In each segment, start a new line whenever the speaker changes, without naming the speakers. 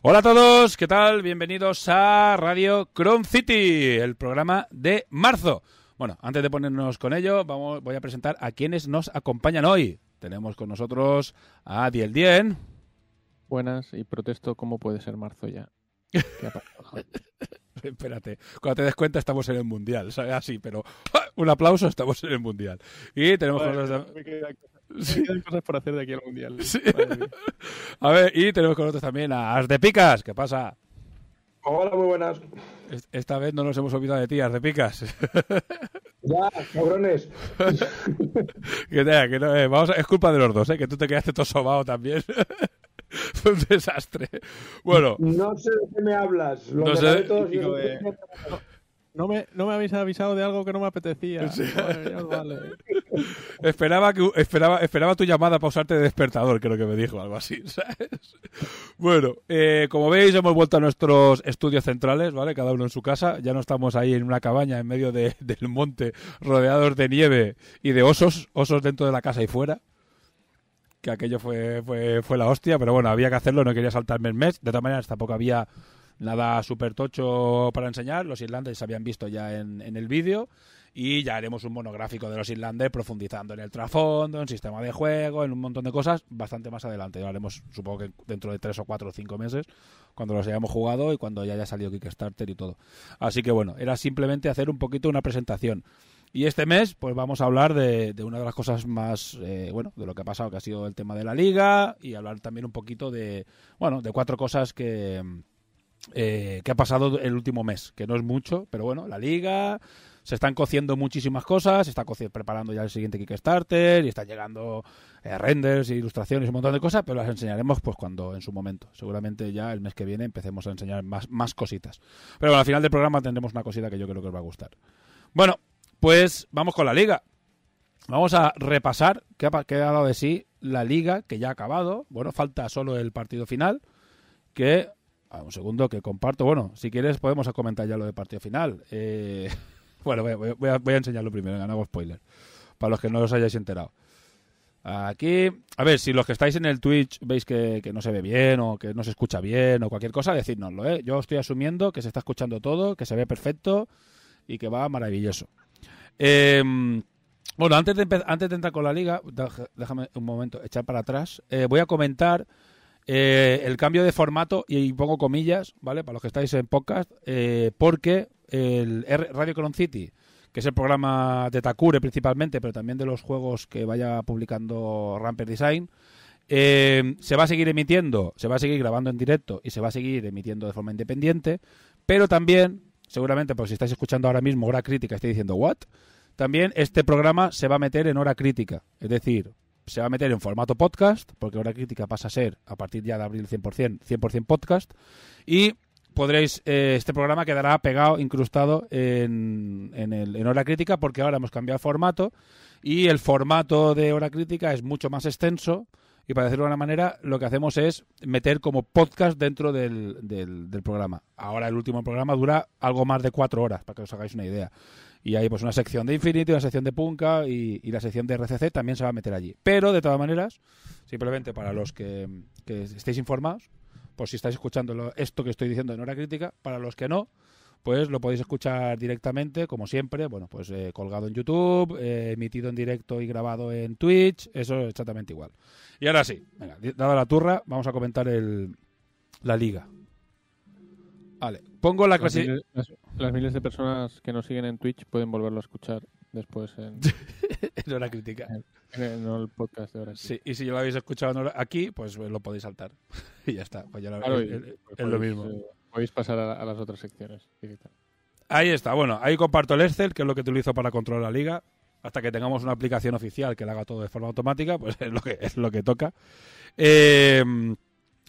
Hola a todos, ¿qué tal? Bienvenidos a Radio Chrome City, el programa de marzo. Bueno, antes de ponernos con ello, vamos, voy a presentar a quienes nos acompañan hoy. Tenemos con nosotros a Diel Dien.
Buenas, y protesto cómo puede ser marzo ya.
Espérate, cuando te des cuenta estamos en el Mundial, ¿sabes? Así, pero un aplauso, estamos en el Mundial. Y tenemos con nosotros...
Sí. Hay cosas por hacer de aquí al mundial.
Sí. A ver, y tenemos con nosotros también a As de Picas. ¿Qué pasa?
Hola, muy buenas.
Esta vez no nos hemos olvidado de ti, As de Picas.
Ya, cabrones.
que, que no, eh, vamos a, es culpa de los dos, ¿eh? que tú te quedaste todo sobado también. Fue un desastre. Bueno.
No sé de qué me hablas. Lo
No sé.
Todos y
de- No me, no me habéis avisado de algo que no me apetecía. Ya os vale.
Esperaba, que, esperaba, esperaba tu llamada para usarte de despertador, creo que me dijo, algo así, ¿sabes? Bueno, eh, como veis, hemos vuelto a nuestros estudios centrales, ¿vale? Cada uno en su casa. Ya no estamos ahí en una cabaña en medio de- del monte, rodeados de nieve y de osos, osos dentro de la casa y fuera. Que aquello fue, fue, fue la hostia, pero bueno, había que hacerlo, no quería saltarme el mes. De todas maneras, tampoco había nada súper tocho para enseñar. Los irlandeses se habían visto ya en, en el vídeo. Y ya haremos un monográfico de los irlandeses profundizando en el trasfondo, en sistema de juego, en un montón de cosas, bastante más adelante. Lo haremos, supongo que dentro de tres o cuatro o cinco meses, cuando los hayamos jugado y cuando ya haya salido Kickstarter y todo. Así que bueno, era simplemente hacer un poquito una presentación. Y este mes, pues vamos a hablar de, de una de las cosas más, eh, bueno, de lo que ha pasado, que ha sido el tema de la liga, y hablar también un poquito de, bueno, de cuatro cosas que, eh, que ha pasado el último mes, que no es mucho, pero bueno, la liga, se están cociendo muchísimas cosas, se está preparando ya el siguiente Kickstarter y están llegando eh, renders, ilustraciones un montón de cosas, pero las enseñaremos pues cuando en su momento. Seguramente ya el mes que viene empecemos a enseñar más, más cositas. Pero bueno, al final del programa tendremos una cosita que yo creo que os va a gustar. Bueno, pues vamos con la liga. Vamos a repasar qué ha, qué ha dado de sí la liga, que ya ha acabado. Bueno, falta solo el partido final, que... a un segundo que comparto. Bueno, si quieres podemos comentar ya lo del partido final. Eh, bueno, voy, a, voy a enseñarlo primero, hago spoiler. Para los que no os hayáis enterado. Aquí, a ver, si los que estáis en el Twitch veis que, no se ve bien o que no se escucha bien o cualquier cosa, decídnoslo, ¿eh? Yo estoy asumiendo que se está escuchando todo, que se ve perfecto y que va maravilloso. Eh, bueno, antes de, antes de entrar con la liga, déjame un momento echar para atrás. Eh, voy a comentar eh, el cambio de formato y pongo comillas, ¿vale? Para los que estáis en podcast, eh, porque el Radio Cron City, que es el programa de Takure principalmente, pero también de los juegos que vaya publicando Ramper Design, eh, se va a seguir emitiendo, se va a seguir grabando en directo y se va a seguir emitiendo de forma independiente, pero también, seguramente, porque si estáis escuchando ahora mismo hora crítica, estáis diciendo, ¿what? también este programa se va a meter en hora crítica. Es decir, se va a meter en formato podcast, porque hora crítica pasa a ser, a partir ya de abril 100%, 100% podcast. Y podréis, eh, este programa quedará pegado, incrustado en, en, hora crítica, porque ahora hemos cambiado formato. Y el formato de hora crítica es mucho más extenso. Y para decirlo de una manera, lo que hacemos es meter como podcast dentro del, del, del programa. Ahora el último programa dura algo más de cuatro horas, para que os hagáis una idea. Y hay pues una sección de Infinity, una sección de Punka y, y, la sección de RCC también se va a meter allí. Pero de todas maneras, simplemente para los que, que estéis informados, por si estáis escuchando lo, esto que estoy diciendo en hora crítica, para los que no, pues lo podéis escuchar directamente, como siempre, bueno, pues eh, colgado en YouTube, eh, emitido en directo y grabado en Twitch, eso es exactamente igual. Y ahora sí, venga, dada la turra, vamos a comentar el, la liga. Vale, pongo la
las, miles, las, las, miles de personas que nos siguen en Twitch pueden volverlo a escuchar después en,
en hora crítica.
En, en, el podcast de hora crítica.
Sí, y si lo habéis escuchado aquí, pues lo podéis saltar. y ya está. Pues ya lo,
claro,
es, es, es lo mismo.
Eh, podéis pasar a, a, las otras secciones.
Ahí está. Bueno, ahí comparto el Excel, que es lo que utilizo para controlar la liga. Hasta que tengamos una aplicación oficial que la haga todo de forma automática, pues es lo que, es lo que toca. Eh,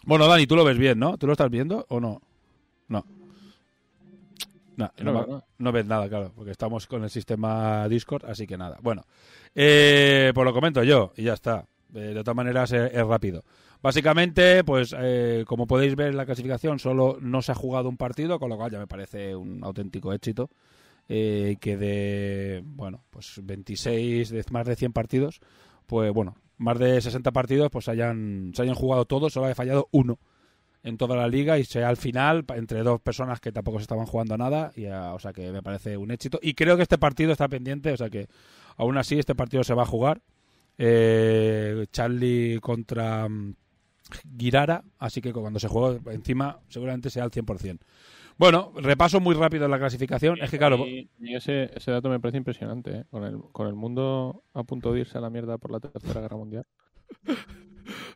bueno, Dani, tú lo ves bien, ¿no? ¿Tú lo estás viendo o no? No. No, no, no, no, ves nada, claro, porque estamos con el sistema Discord, así que nada. Bueno, eh, pues lo comento yo y ya está. Eh, de todas maneras es, es rápido. Básicamente, pues eh, como podéis ver en la clasificación, solo no se ha jugado un partido, con lo cual ya me parece un auténtico éxito. Eh, que de, bueno, pues 26, de más de 100 partidos, pues bueno, más de 60 partidos, pues hayan, se hayan jugado todos, solo haya fallado uno en toda la liga y sea al final entre dos personas que tampoco se estaban jugando nada y a, o sea que me parece un éxito. Y creo que este partido está pendiente o sea que aún así este partido se va a jugar. Eh, Charlie contra um, Girara así que cuando se juegue encima seguramente sea al 100% bueno repaso muy rápido la clasificación.
Y,
es que claro
y, y ese, ese, dato me parece impresionante ¿eh? con, el, con el mundo a punto de irse a la mierda por la tercera guerra mundial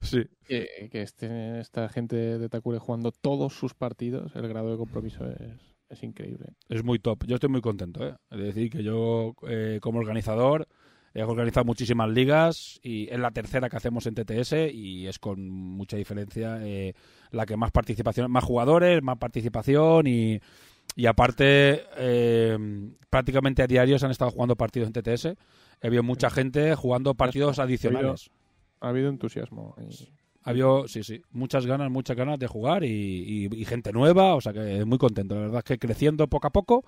Sí.
Que, que esté esta gente de Takure jugando todos sus partidos, el grado de compromiso es, es increíble.
Es muy top. Yo estoy muy contento. ¿eh? Es decir, que yo, eh, como organizador, he organizado muchísimas ligas y es la tercera que hacemos en TTS y es con mucha diferencia eh, la que más participación, más jugadores, más participación y, y aparte eh, prácticamente a diario se han estado jugando partidos en TTS. He habido mucha gente jugando partidos adicionales
ha habido entusiasmo.
Ha habido, sí, sí, muchas ganas, muchas ganas de jugar y, gente nueva, o sea que muy contento. La verdad es que creciendo poco a poco,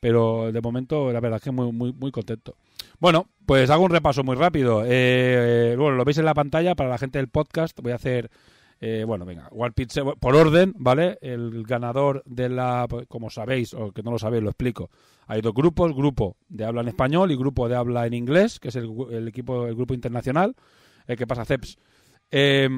pero de momento la verdad es que muy, muy, muy contento. Bueno, pues hago un repaso muy rápido. Eh, bueno, lo veis en la pantalla para la gente del podcast. Voy a hacer, eh, bueno, venga, Warpitch por orden, ¿vale? El ganador de la, como sabéis, o que no lo sabéis, lo explico. Hay dos grupos, grupo de habla en español y grupo de habla en inglés, que es el, el equipo, el grupo internacional eh, ¿Qué pasa, Ceps? Eh,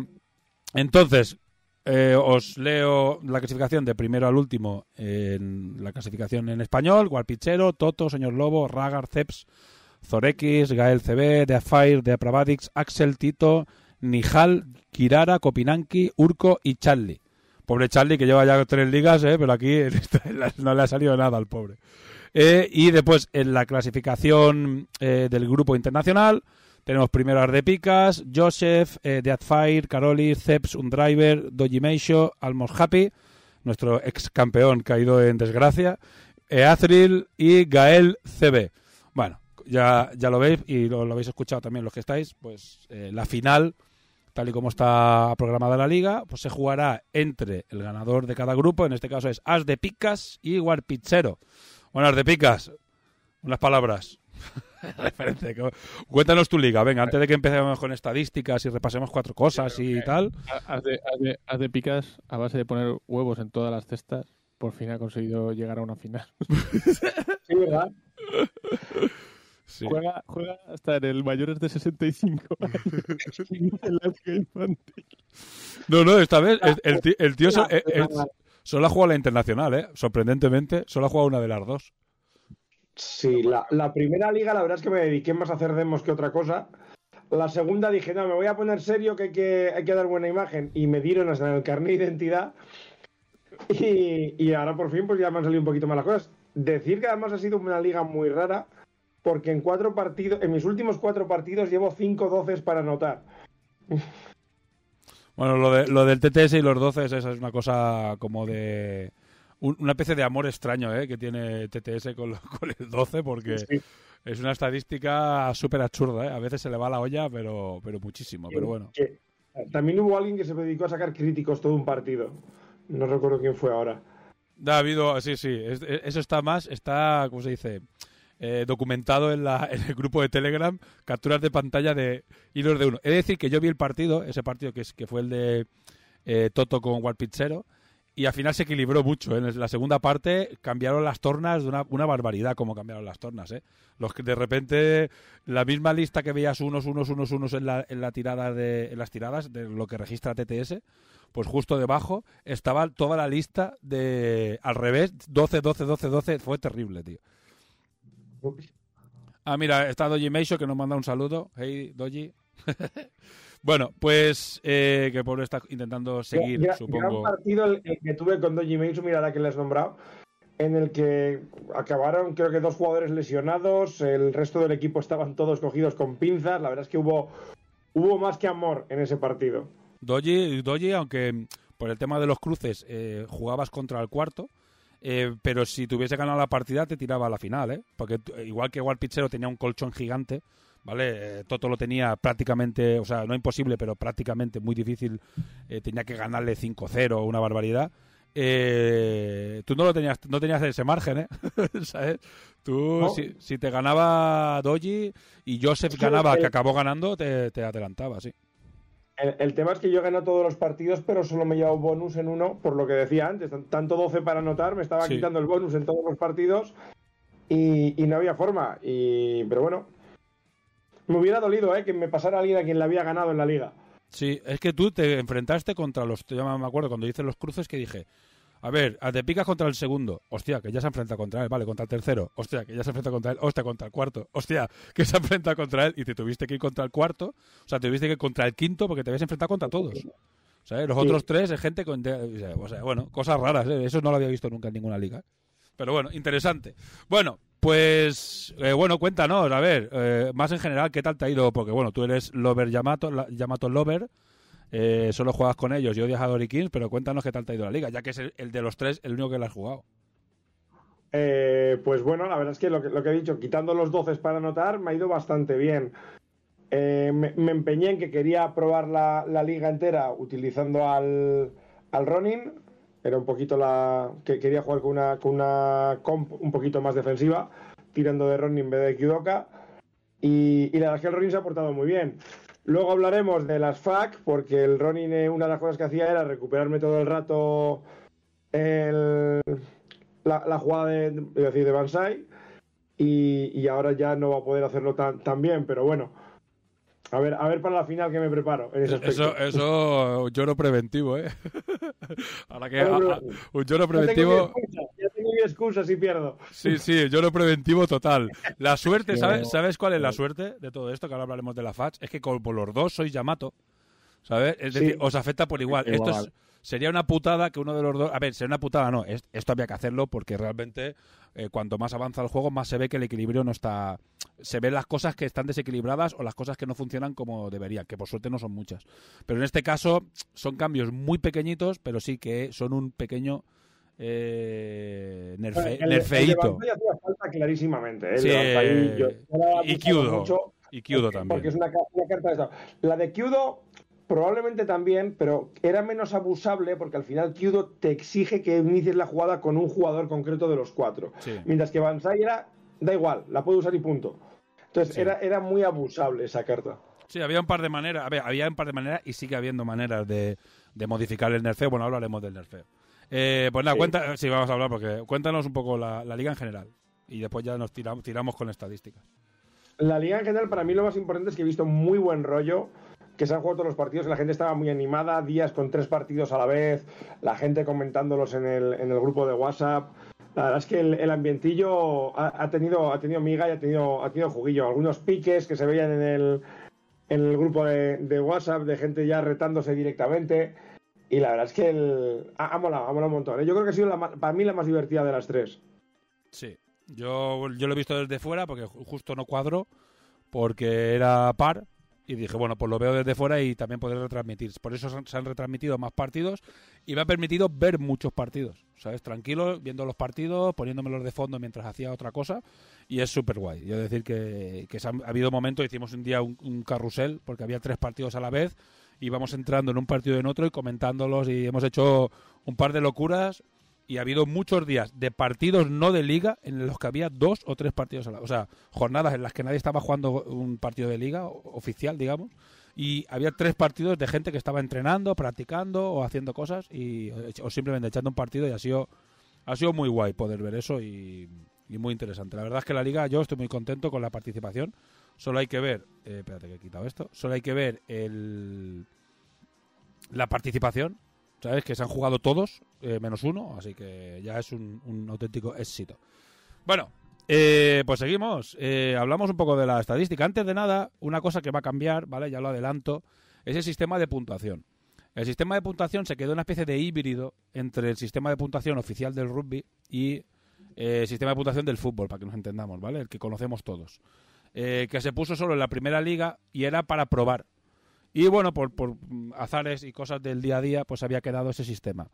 entonces, eh, os leo la clasificación de primero al último en la clasificación en español. Gualpichero, Toto, Señor Lobo, Ragar, Ceps, Zorex, Gael CB, Deafire, Deapravadix, Axel, Tito, Nijal, Kirara, Copinanki, Urco y Charlie. Pobre Charlie que lleva ya tres ligas, eh, pero aquí no le ha salido nada al pobre. Y después en la clasificación del grupo internacional tenemos primero Ardepicas, Joseph, eh, Deadfire, Caroli, Ceps, Undriver, Dojimeisho, Almost Happy, nuestro ex campeón caído en desgracia, Eathril y Gael CB. Bueno, ya, ya lo veis y lo, lo habéis escuchado también los que estáis, pues eh, la final, tal y como está programada la liga, pues se jugará entre el ganador de cada grupo, en este caso es As de Picas y Warpichero. Bueno, As de Picas, unas palabras. referencia. Cuéntanos tu liga, venga, antes de que empecemos con estadísticas y repasemos cuatro cosas y tal.
Haz de, haz, de, haz de, picas a base de poner huevos en todas las cestas. Por fin ha conseguido llegar a una final.
sí, ¿verdad?
Sí. Juega, juega, hasta en el mayores de 65 en la infantil.
No, no, esta vez el, el tío, el tío so, el, solo ha jugado la internacional, ¿eh? Sorprendentemente, solo ha jugado una de las dos.
Sí, la, la, primera liga la verdad es que me dediqué más a hacer demos que otra cosa. La segunda dije, no, me voy a poner serio que hay que, hay que dar buena imagen. Y me dieron hasta el carnet de identidad. Y, y, ahora por fin pues ya me han salido un poquito más las cosas. Decir que además ha sido una liga muy rara. porque en cuatro partidos, en mis últimos cuatro partidos llevo cinco doces para anotar.
Bueno, lo, de, lo del TTS y los 12, esa es una cosa como de. Una especie de amor extraño ¿eh? que tiene TTS con, con el 12, porque es una estadística súper absurda. ¿eh? A veces se le va la olla, pero, pero muchísimo. Pero bueno.
también hubo alguien que se dedicó a sacar críticos todo un partido. No recuerdo quién fue ahora.
Ha habido, sí, sí. eso está más, está, ¿cómo se dice? Eh, documentado en, la, en, el grupo de Telegram capturas de pantalla de hilos de uno. Es decir, que yo vi el partido, ese partido que, es, que fue el de eh, Toto con Walpizzero, y al final se equilibró mucho. En la segunda parte cambiaron las tornas de una, una barbaridad como cambiaron las tornas. ¿eh? Los que de repente la misma lista que veías unos, unos, unos, unos en, la, en, la tirada de, en las tiradas de lo que registra TTS, pues justo debajo estaba toda la lista de al revés, 12, 12, 12, 12. Fue terrible, tío. Ah, mira, está Doji Meisho que nos manda un saludo. Hey, Doji. bueno, pues eh, que pobre está intentando seguir,
gran,
supongo.
Gran partido el, el, que tuve con Doji Meisho, mira la que le has nombrado, en el que acabaron creo que dos jugadores lesionados, el resto del equipo estaban todos cogidos con pinzas. La verdad es que hubo, hubo más que amor en ese partido.
Doji, Doji aunque por el tema de los cruces eh, jugabas contra el cuarto, eh, pero si tuviese ganado la partida te tiraba a la final, ¿eh? Porque igual que igual Pichero tenía un colchón gigante, ¿vale? Eh, Toto lo tenía prácticamente, o sea, no imposible, pero prácticamente muy difícil. Eh, tenía que ganarle 5-0, una barbaridad. Eh, tú no lo tenías, no tenías ese margen, ¿eh? ¿Sabes? Tú, si, si te ganaba Doji y Joseph ganaba, que acabó ganando, te, te adelantaba, sí.
El, el tema es que yo gané todos los partidos, pero solo me he llevado bonus en uno, por lo que decía antes. Tan- Tanto 12 para anotar, me estaba
Sí.
quitando el bonus en todos los partidos y, y no había forma. Y, pero bueno, me hubiera dolido ¿eh? que me pasara alguien a quien le había ganado en la liga.
Sí, es que tú te enfrentaste contra los. Yo me acuerdo cuando hice los cruces que dije. A ver, te picas contra el segundo. Hostia, que ya se enfrenta contra él. Vale, contra el tercero. Hostia, que ya se enfrenta contra él. Hostia, contra el cuarto. Hostia, que se enfrenta contra él. Y te tuviste que ir contra el cuarto. O sea, te tuviste que ir contra el quinto porque te habías enfrentado contra todos. ¿Sabes? Los
Sí.
otros tres es gente con. O sea, bueno, cosas raras. ¿eh? Eso no lo había visto nunca en ninguna liga. Pero bueno, interesante. Bueno, pues. eh, bueno, cuéntanos, a ver. eh, más en general, ¿qué tal te ha ido? Porque bueno, tú eres Lover Yamato, Yamato Lover. Eh, solo juegas con ellos y odias a Dory Kings, pero cuéntanos qué tal te ha ido la liga, ya que es el, de los tres el único que la has jugado.
Eh, pues bueno, la verdad es que lo, que lo que he dicho, quitando los 12 para anotar, me ha ido bastante bien. Me, me empeñé en que quería probar la, la liga entera utilizando al, al Ronin. Era un poquito la. que quería jugar con una, con una comp un poquito más defensiva, tirando de Ronin en vez de Kidoka. Y, y la verdad es que el Ronin se ha portado muy bien. Luego hablaremos de las FAC, porque el Ronin, eh, una de las cosas que hacía era recuperarme todo el rato el, la, la jugada de, es decir, de Bansai y, y ahora ya no va a poder hacerlo tan, tan bien, pero bueno. A ver, a ver para la final que me preparo en ese.
Eso, eso, lloro preventivo, ¿eh? Ahora que. A- a- un lloro
Ya tengo mi
preventivo.
excusa, ya tengo mi excusa si pierdo.
Sí, sí, lloro preventivo total. La suerte, ¿sabes, ¿sabes cuál es la suerte de todo esto? Que ahora hablaremos de la FATS. Es que como los dos sois Yamato, ¿sabes? Es
Sí.
decir, os afecta por igual. Esto
Igual.
es- sería una putada que uno de los dos. A ver, sería una putada, no. es- esto había que hacerlo porque realmente eh, cuanto más avanza el juego, más se ve que el equilibrio no está. Se ven las cosas que están desequilibradas o las cosas que no funcionan como deberían, que por suerte no son muchas. Pero en este caso son cambios muy pequeñitos, pero sí que son un pequeño. Eh, nerfe-
El-
nerfeíto.
Falta clarísimamente. ¿eh?
Sí,
yo- yo
y Kyudo. Y Kyudo también.
Porque es una carta de esta. La de Kyudo probablemente también, pero era menos abusable porque al final Kyudo te exige que inicies la jugada con un jugador concreto de los cuatro.
Sí.
Mientras que Bansai era, da igual, la puedo usar y punto. Entonces
Sí.
era, era muy abusable esa carta.
Sí, había un par de maneras, a ver, había un par de maneras y sigue habiendo maneras de, de modificar el nerfeo. Bueno, ahora hablaremos del nerfeo. Eh, pues nada,
Sí.
cuenta, sí, vamos a hablar porque cuéntanos un poco la, la liga en general y después ya nos tiramos, tiramos con estadísticas.
La liga en general, para mí lo más importante es que he visto muy buen rollo, que se han jugado todos los partidos, que la gente estaba muy animada, días con tres partidos a la vez, la gente comentándolos en el, en el grupo de WhatsApp. La verdad es que el, ambientillo ha, tenido, ha tenido miga y ha tenido, ha tenido juguillo. Algunos piques que se veían en el, en el grupo de, WhatsApp de gente ya retándose directamente. Y la verdad es que el, ha, ha molado, ha molado un montón. ¿eh? Yo creo que ha sido para mí la más divertida de las tres.
Sí. Yo, yo lo he visto desde fuera porque justo no cuadro, porque era par. Y dije, bueno, pues lo veo desde fuera y también poder retransmitir. Por eso se han retransmitido más partidos y me ha permitido ver muchos partidos. ¿Sabes? Tranquilo, viendo los partidos, poniéndomelos de fondo mientras hacía otra cosa. Y es súper guay. Yo decir que, que ha, habido momentos, hicimos un día un, carrusel, porque había tres partidos a la vez. Íbamos entrando en un partido y en otro y comentándolos. Y hemos hecho un par de locuras y ha habido muchos días de partidos no de liga en los que había dos o tres partidos a la O sea, jornadas en las que nadie estaba jugando un partido de liga oficial, digamos, y había tres partidos de gente que estaba entrenando, practicando o haciendo cosas y o simplemente echando un partido y ha sido ha sido muy guay poder ver eso y, muy interesante. La verdad es que la liga yo estoy muy contento con la participación. Solo hay que ver, eh, espérate que he quitado esto, solo hay que ver el la participación ¿Sabes? Que se han jugado todos, eh, menos uno, así que ya es un, auténtico éxito. Bueno, eh, pues seguimos. Eh, hablamos un poco de la estadística. Antes de nada, una cosa que va a cambiar, ¿vale? Ya lo adelanto, es el sistema de puntuación. El sistema de puntuación se quedó una especie de híbrido entre el sistema de puntuación oficial del rugby y el sistema de puntuación del fútbol, para que nos entendamos, ¿vale? El que conocemos todos. que se puso solo en la primera liga y era para probar y bueno, por, por azares y cosas del día a día, pues había quedado ese sistema.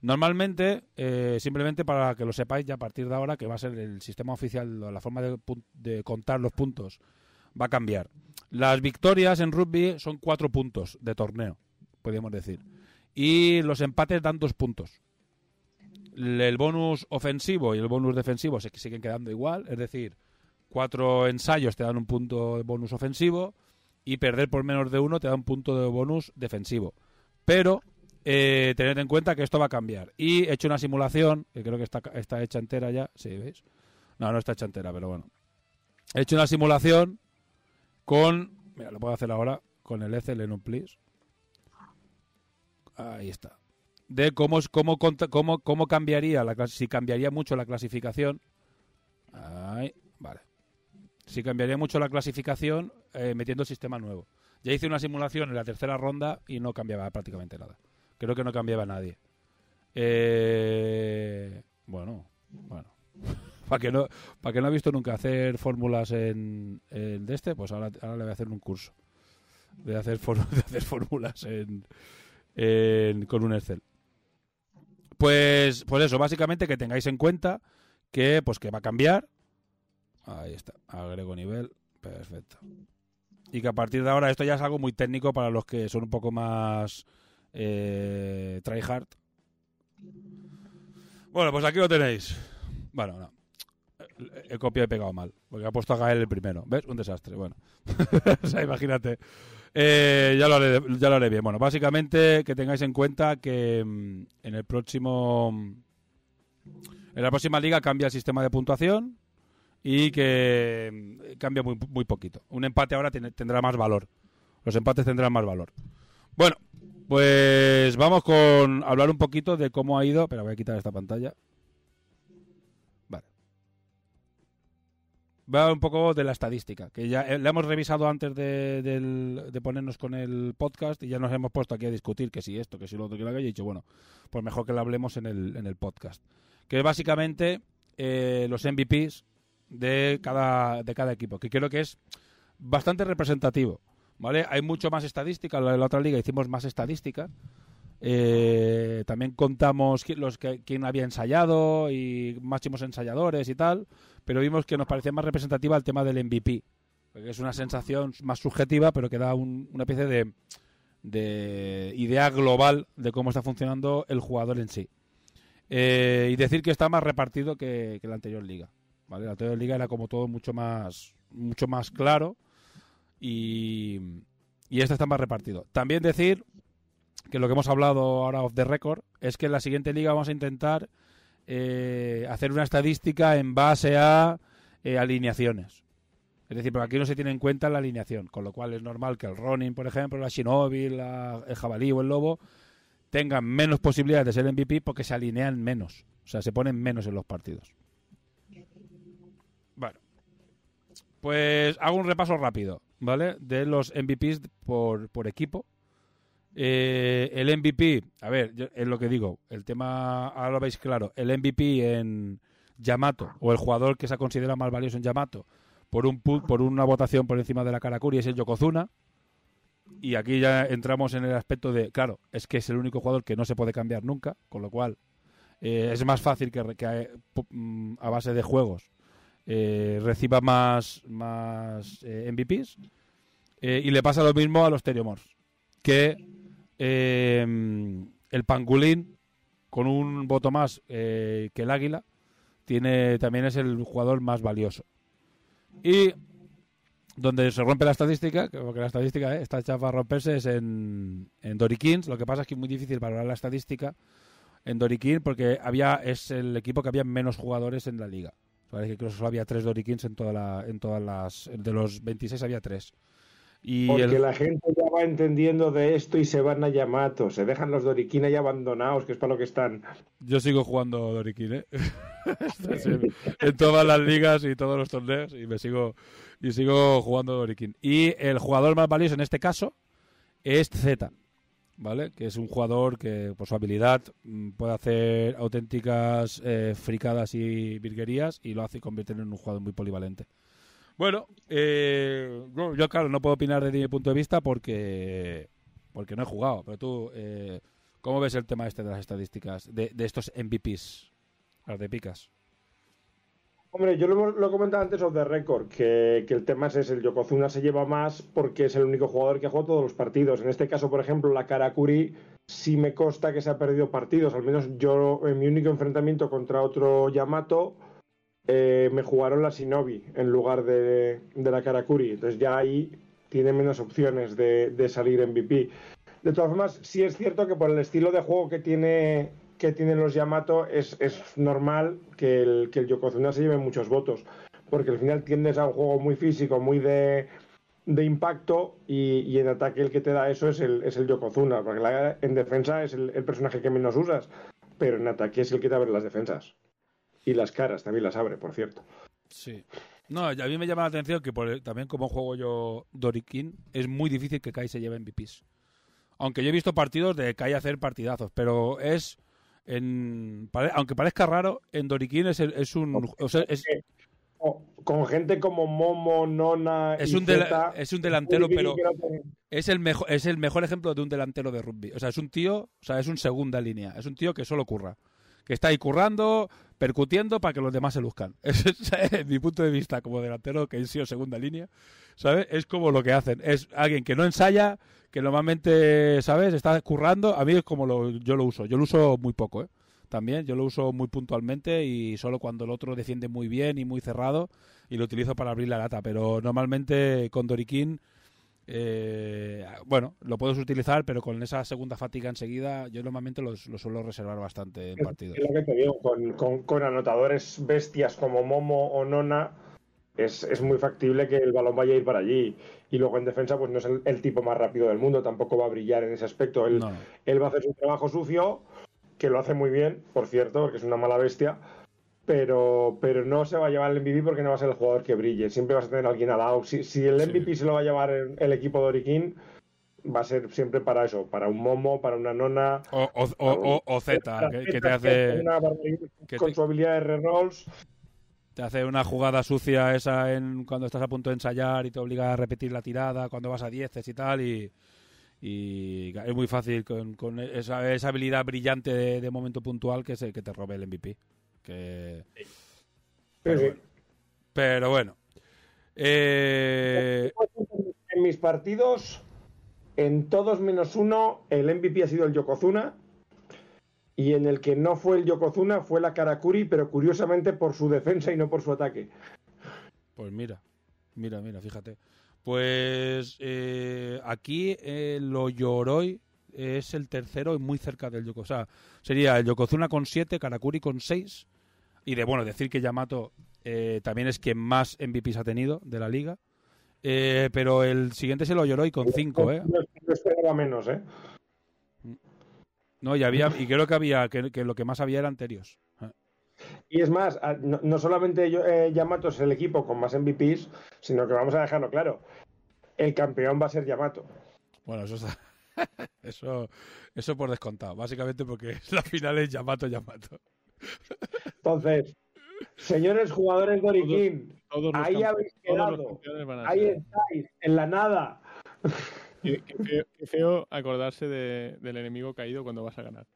Normalmente, eh, simplemente para que lo sepáis ya a partir de ahora, que va a ser el sistema oficial, la forma de, contar los puntos va a cambiar. Las victorias en rugby son cuatro puntos de torneo, podríamos decir. Y los empates dan dos puntos. El bonus ofensivo y el bonus defensivo se siguen quedando igual, es decir, cuatro ensayos te dan un punto de bonus ofensivo, y perder por menos de uno te da un punto de bonus defensivo. Pero eh, tened en cuenta que esto va a cambiar. Y he hecho una simulación, que creo que está, está hecha entera ya. ¿Sí, veis? No, no está hecha entera, pero bueno. He hecho una simulación con... Mira, lo puedo hacer ahora con el Excel en un please. Ahí está. De cómo, cómo, cómo, cómo cambiaría, la, si cambiaría mucho la clasificación. Ahí, vale si cambiaría mucho la clasificación eh, metiendo el sistema nuevo. Ya hice una simulación en la tercera ronda y no cambiaba prácticamente nada. Creo que no cambiaba nadie. Eh, bueno, bueno. para que no que no ha visto nunca hacer fórmulas en, de este, pues ahora, ahora, le voy a hacer un curso de hacer, hacer fórmulas en, con un Excel. Pues, pues eso, básicamente que tengáis en cuenta que pues que va a cambiar Ahí está, agrego nivel, perfecto. Y que a partir de ahora esto ya es algo muy técnico para los que son un poco más eh, tryhard. Bueno, pues aquí lo tenéis. Bueno, no. He copiado y pegado mal, porque ha puesto a Gael el primero. ¿Ves? Un desastre. Bueno, o sea, imagínate. Eh, ya, lo haré, ya lo haré bien. Bueno, básicamente que tengáis en cuenta que mm, en el próximo. En la próxima liga cambia el sistema de puntuación y que mm, cambia muy, muy poquito. Un empate ahora tendrá más valor. Los empates tendrán más valor. Bueno, pues vamos con hablar un poquito de cómo ha ido. Pero voy a quitar esta pantalla. Vale. Voy a hablar un poco de la estadística, que ya eh, la hemos revisado antes de, de, ponernos con el podcast y ya nos hemos puesto aquí a discutir que si esto, que si lo otro, que lo que he dicho, bueno, pues mejor que lo hablemos en el, en el podcast. Que básicamente eh, los MVPs de cada, de cada equipo, que creo que es bastante representativo. ¿vale? Hay mucho más estadística, en la, otra liga hicimos más estadística. Eh, también contamos los que, quién había ensayado y máximos ensayadores y tal, pero vimos que nos parecía más representativa el tema del MVP, porque es una sensación más subjetiva, pero que da una especie de, de idea global de cómo está funcionando el jugador en sí. Eh, y decir que está más repartido que la anterior liga. ¿Vale? La de liga era como todo mucho más, mucho más claro y, y este está más repartido. También decir que lo que hemos hablado ahora off the record es que en la siguiente liga vamos a intentar eh, hacer una estadística en base a eh, alineaciones. Es decir, porque aquí no se tiene en cuenta la alineación, con lo cual es normal que el Ronin, por ejemplo, la Shinobi, el Jabalí o el Lobo tengan menos posibilidades de ser MVP porque se alinean menos. O sea, se ponen menos en los partidos. Pues hago un repaso rápido, ¿vale? De los MVPs por, por equipo. Eh, el MVP, a ver, es lo que digo, el tema, ahora lo veis claro, el MVP en, Yamato o el jugador que se considera más valioso en Yamato por un por una votación por encima de la Karakuri es el Yokozuna. Y aquí ya entramos en el aspecto de, claro, es que es el único jugador que no se puede cambiar nunca, con lo cual eh, es más fácil que, que mm, a base de juegos eh, reciba más, más eh, MVPs. y le pasa lo mismo a los Teriomors, que el pangolín con un voto más que el águila, tiene también es el jugador más valioso. Y donde se rompe la estadística, porque la estadística está hecha para romperse, es en, en. Lo que pasa es que es muy difícil valorar la estadística en Dorikin porque había es el equipo que había menos jugadores en la liga. Parece que solo había tres Dorikins en, toda la, en todas las... De los 26 había tres.
Y Porque la gente ya va entendiendo de esto y se van a Yamato. Se dejan los Dorikin ahí abandonados, que es para lo que están.
Yo sigo jugando Dorikin, ¿eh? en todas las ligas y todos los torneos y me sigo y sigo jugando Dorikin. Y el jugador más valioso en este caso es Z. ¿vale? Que es un jugador que por su habilidad mm, puede hacer auténticas eh, fricadas y virguerías y lo hace y convierte en un jugador muy polivalente. Bueno, eh, yo, claro no puedo opinar desde mi punto de vista porque porque no he jugado, pero tú eh, ¿cómo ves el tema este de las estadísticas de, de estos MVPs, las de picas?
Hombre, yo lo, lo comentado antes of the record, que, el tema es ese, el Yokozuna se lleva más porque es el único jugador que ha jugado todos los partidos. En este caso, por ejemplo, la Karakuri sí me consta que se ha perdido partidos, al menos yo en mi único enfrentamiento contra otro Yamato eh, me jugaron la Shinobi en lugar de, la Karakuri, entonces ya ahí tiene menos opciones de, de salir MVP. De todas formas, sí es cierto que por el estilo de juego que tiene que tienen los Yamato es, normal que el, que el Yokozuna se lleve muchos votos, porque al final tiendes a un juego muy físico, muy de, impacto y, en ataque el que te da eso es el, es el Yokozuna, porque en defensa es el, personaje que menos usas, pero en ataque es el que te abre las defensas. Y las caras también las abre, por cierto.
Sí. No, a mí me llama la atención que también como juego yo Dorikin, es muy difícil que Kai se lleve MVPs. Aunque yo he visto partidos de Kai hacer partidazos, pero es aunque parezca raro, en Doriquín es, es un...
con gente como Momo, Nona
es un, es un delantero, pero es el, mejor, es el mejor ejemplo de un delantero de rugby. O sea, es un tío, o sea, es un segunda línea. Es un tío que solo curra. Que está ahí currando, percutiendo para que los demás se luzcan. Es, mi punto de vista como delantero, que he sido segunda línea, ¿sabes? Es como lo que hacen. Es alguien que no ensaya, que normalmente, ¿sabes? Está currando. A mí es como lo, yo lo uso. Yo lo uso muy poco, ¿eh? También, yo lo uso muy puntualmente y solo cuando el otro defiende muy bien y muy cerrado y lo utilizo para abrir la lata. Pero normalmente con Doriquín, eh, bueno, lo puedes utilizar, pero con esa segunda fatiga enseguida, yo normalmente lo suelo reservar bastante en partidos.
Es lo que te digo, con, con anotadores bestias como Momo o Nona es, muy factible que el balón vaya a ir para allí. Y luego en defensa, pues no es el, tipo más rápido del mundo, tampoco va a brillar en ese aspecto. Él, él va a hacer su trabajo sucio, que lo hace muy bien, por cierto, porque es una mala bestia. Pero, pero no se va a llevar el MVP porque no va a ser el jugador que brille. Siempre vas a tener a alguien al lado. Si, si el MVP se lo va a llevar el, equipo de Oriquín, va a ser siempre para eso, para un Momo, para una Nona.
O, o, o, Z, que, te hace.
con su habilidad de re-rolls
te hace una jugada sucia esa en cuando estás a punto de ensayar y te obliga a repetir la tirada cuando vas a dieces y tal y, es muy fácil con, esa, habilidad brillante de, momento puntual que es el que te robe el MVP que pero, bueno, eh,
en mis partidos en todos menos uno el MVP ha sido el Yokozuna y en el que no fue el Yokozuna fue la Karakuri, pero curiosamente por su defensa y no por su ataque.
Pues mira, mira, mira, fíjate. Pues eh, aquí eh, lo Yoroi es el tercero y muy cerca del Yokozuna. O sea, sería el Yokozuna con 7, Karakuri con 6. Y de bueno, decir que Yamato eh, también es quien más MVPs ha tenido de la liga. pero el siguiente es el Oyoroi con 5, ¿eh?
No esperaba menos, ¿eh?
No, y había, y creo que había, que, lo que más había eran anteriores.
Y es más, no, solamente yo, eh, Yamato es el equipo con más MVPs, sino que vamos a dejarlo claro. El campeón va a ser Yamato.
Bueno, eso eso, eso por descontado, básicamente porque la final es Yamato Yamato.
Entonces, Señores jugadores de
Todos los
ahí habéis quedado. Ahí estáis, en la nada.
Qué, qué feo, qué feo acordarse de- del enemigo caído cuando vas a ganar.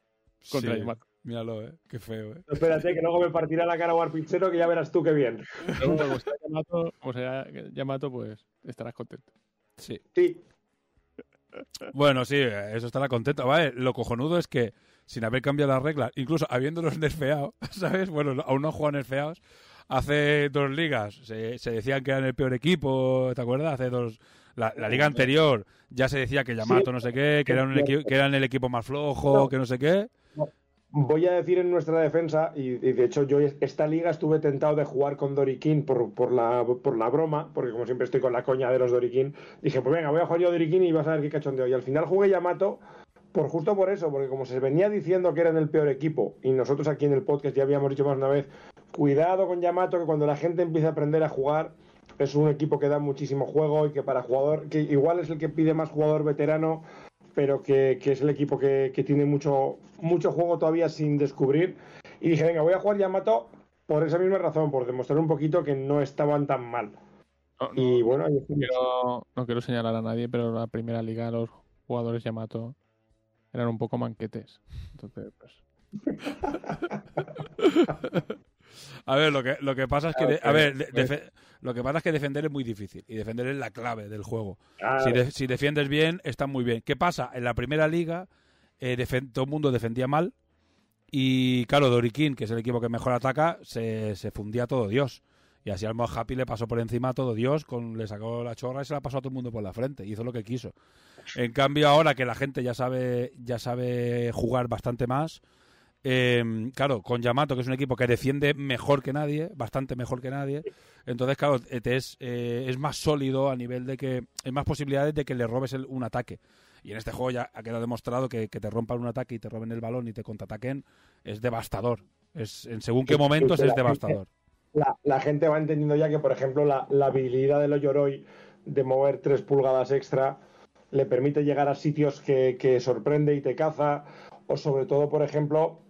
Contra
Sí,
Yamato.
Míralo, eh. Qué feo, eh.
Espérate, que luego me partirá la cara Warpichero, que ya verás tú qué bien.
Como sea Yamato, como sea Yamato, pues estarás contento.
Sí.
Sí,
Bueno, sí, eso estará contento. Vale, lo cojonudo es que sin haber cambiado las reglas, incluso habiéndolos nerfeado, ¿sabes? Bueno, aún no han jugado nerfeados. Hace dos ligas se, se decían que eran el peor equipo, ¿te acuerdas? Hace dos. La, la liga anterior ya se decía que Yamato
Sí.
no sé qué, que eran, un equi- que eran el equipo más flojo, que no sé qué.
voy a decir en nuestra defensa, y, y de hecho yo esta liga estuve tentado de jugar con Dorikin por, por, la, por la broma, porque como siempre estoy con la coña de los Dorikin, dije, pues venga, voy a jugar yo Dorikin y vas a ver qué cachondeo. Y al final jugué Yamato por justo por eso, porque como se venía diciendo que eran el peor equipo, y nosotros aquí en el podcast ya habíamos dicho más una vez, cuidado con Yamato, que cuando la gente empieza a aprender a jugar, es un equipo que da muchísimo juego y que para jugador, que igual es el que pide más jugador veterano, pero que, que es el equipo que, que tiene mucho, mucho juego todavía sin descubrir. Y dije, venga, voy a jugar Yamato por esa misma razón, por demostrar un poquito que no estaban tan mal.
No, no
Y bueno, ahí estuvimos.
quiero, no quiero señalar a nadie, pero la primera liga los jugadores Yamato eran un poco manquetes. Entonces, pues.
A ver, lo que, lo que pasa es que, de- a ver,
pues-
defe- lo que pasa es que defender es muy difícil y defender es la clave del juego.
Claro.
Si, de- si defiendes bien, está muy bien. ¿Qué pasa? En la primera liga, eh, todo el mundo defendía mal. Y claro, Dorikin, que es el equipo que mejor ataca, se, se fundía todo Dios. Y así al Happy le pasó por encima a todo Dios, con, le sacó la chorra y se la pasó a todo el mundo por la frente. Hizo lo que quiso. En cambio, ahora que la gente ya sabe, ya sabe jugar bastante más, eh, claro, con Yamato, que es un equipo que defiende mejor que nadie, bastante mejor que nadie, entonces, claro, eh, te es, eh, es más sólido a nivel de que hay más posibilidades de que le robes el- un ataque. Y en este juego ya ha quedado demostrado que, que te rompan un ataque y te roben el balón y te contraataquen es devastador. Es, en según qué momentos es devastador.
la, la gente va entendiendo ya que, por ejemplo, la, la habilidad de Yoroi de mover 3 pulgadas extra le permite llegar a sitios que, que sorprende y te caza. O sobre todo, por ejemplo,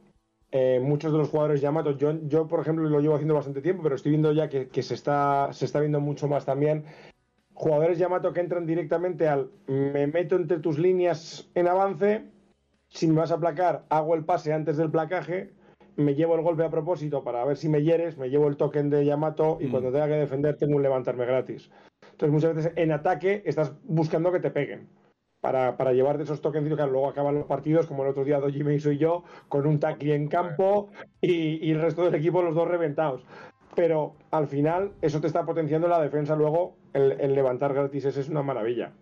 eh, muchos de los jugadores Yamato, yo, yo, por ejemplo, lo llevo haciendo bastante tiempo, pero estoy viendo ya que, que se, está, se está viendo mucho más también. Jugadores Yamato que entran directamente al me meto entre tus líneas en avance, si me vas a placar, hago el pase antes del placaje, me llevo el golpe a propósito para ver si me hieres, me llevo el token de Yamato y
Mm.
cuando tenga que defender tengo un levantarme gratis. Entonces muchas veces en ataque estás buscando que te peguen. Para, para llevarte esos tokens que luego acaban los partidos, como el otro día Doji me hizo y yo, con un tackle en campo y, y el resto del equipo los dos reventados. Pero al final eso te está potenciando la defensa luego, el, levantar gratis ese es una maravilla.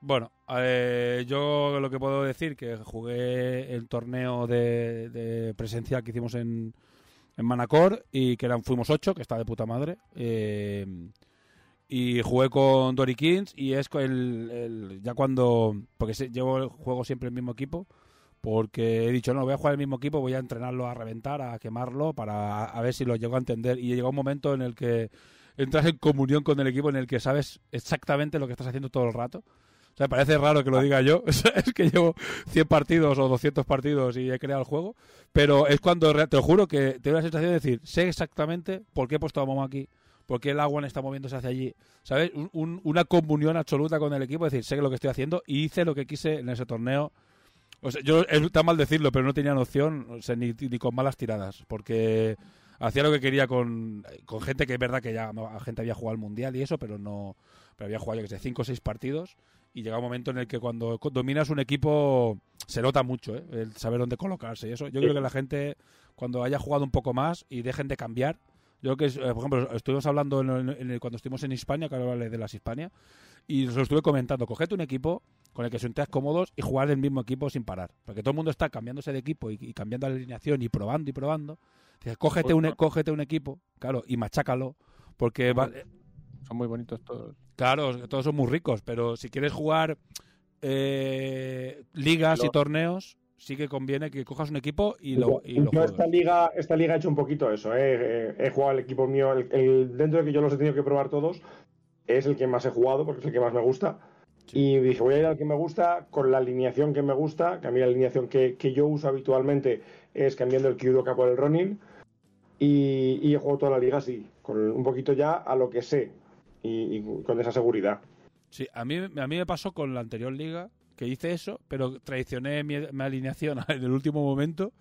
Bueno, eh, yo lo que puedo decir que jugué el torneo de, de presencial que hicimos en, en Manacor y que eran fuimos ocho, que está de puta madre. eh, y jugué con Dory Kings y es el, el- ya cuando porque llevo el juego siempre el mismo equipo porque he dicho no voy a jugar el mismo equipo voy a entrenarlo a reventar a quemarlo para a ver si lo llego a entender y llegó un momento en el que entras en comunión con el equipo en el que sabes exactamente lo que estás haciendo todo el rato o sea, parece raro que lo diga yo. Es que llevo 100 partidos o 200 partidos y he creado el juego. Pero es cuando, te lo juro, que tengo la sensación de decir, sé exactamente por qué he puesto a Momo aquí, por qué el agua está moviéndose hacia allí. ¿Sabes? Un- un- una comunión absoluta con el equipo, es decir, sé lo que estoy haciendo y hice lo que quise en ese torneo. O sea, yo, es tan mal decirlo, pero no tenía noción, o sea, ni, ni con malas tiradas, porque hacía lo que quería con, con gente que es verdad que ya la gente había jugado al mundial y eso, pero no pero había jugado, yo que sé, cinco o seis partidos y llega un momento en el que cuando dominas un equipo se nota mucho, ¿eh? el saber dónde colocarse y eso. Yo creo que la gente, cuando haya jugado un poco más y dejen de cambiar, yo creo que, eh, por ejemplo, estuvimos hablando en el- en el- cuando estuvimos en Hispania, que ahora de las Hispania, y os lo estuve comentando, coged un equipo con el que os sintáis cómodos y jugar del mismo equipo sin parar. Porque todo el mundo está cambiándose de equipo y, y cambiando la alineación y probando y probando. Dices, cógete, un, e- cógete un equipo, claro, y machácalo. Porque va-
Son muy bonitos todos.
Claro, todos son muy ricos, pero si quieres jugar eh, ligas y torneos, sí que conviene que cojas un equipo y lo, y lo
yo
juegues.
esta liga, esta liga he hecho un poquito eso, ¿eh? Eh, he jugado el equipo mío, el, el- dentro de que yo los he tenido que probar todos, es el que más he jugado porque es el que más me gusta. Y dije, voy a ir al que me gusta, con la alineación que me gusta, que a mí la alineación que, que yo uso habitualmente es cambiando el Kyudoka por el Ronin. Y, y he jugado toda la liga así, con un poquito ya a lo que sé y, y con esa seguridad.
Sí, a mí, a mí me pasó con la anterior liga que hice eso, pero traicioné mi, mi alineación en el último momento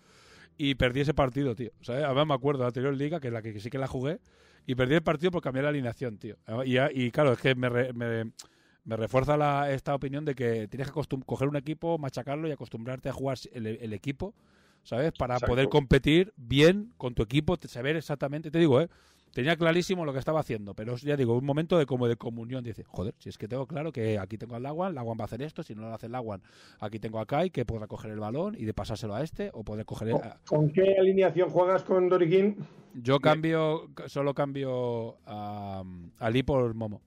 y perdí ese partido, tío. ¿Sabes? Además me acuerdo de la anterior liga, que es la que sí que la jugué, y perdí el partido por cambiar la alineación, tío. Y, y claro, es que me, re- me, me refuerza la, esta opinión de que tienes que coger un equipo, machacarlo y acostumbrarte a jugar el, el equipo, ¿sabes? Para
Exacto.
poder competir bien con tu equipo, saber exactamente, te digo, ¿eh? Tenía clarísimo lo que estaba haciendo, pero ya digo, un momento de como de comunión. Dice, joder, si es que tengo claro que aquí tengo al Laguan, Laguan va a hacer esto, si no lo hace el Laguan, aquí tengo a Kai que podrá coger el balón y de pasárselo a este, o poder coger el,
¿Con, con qué alineación juegas con Dorikin?
Yo cambio, solo cambio a, a Lee por Momo.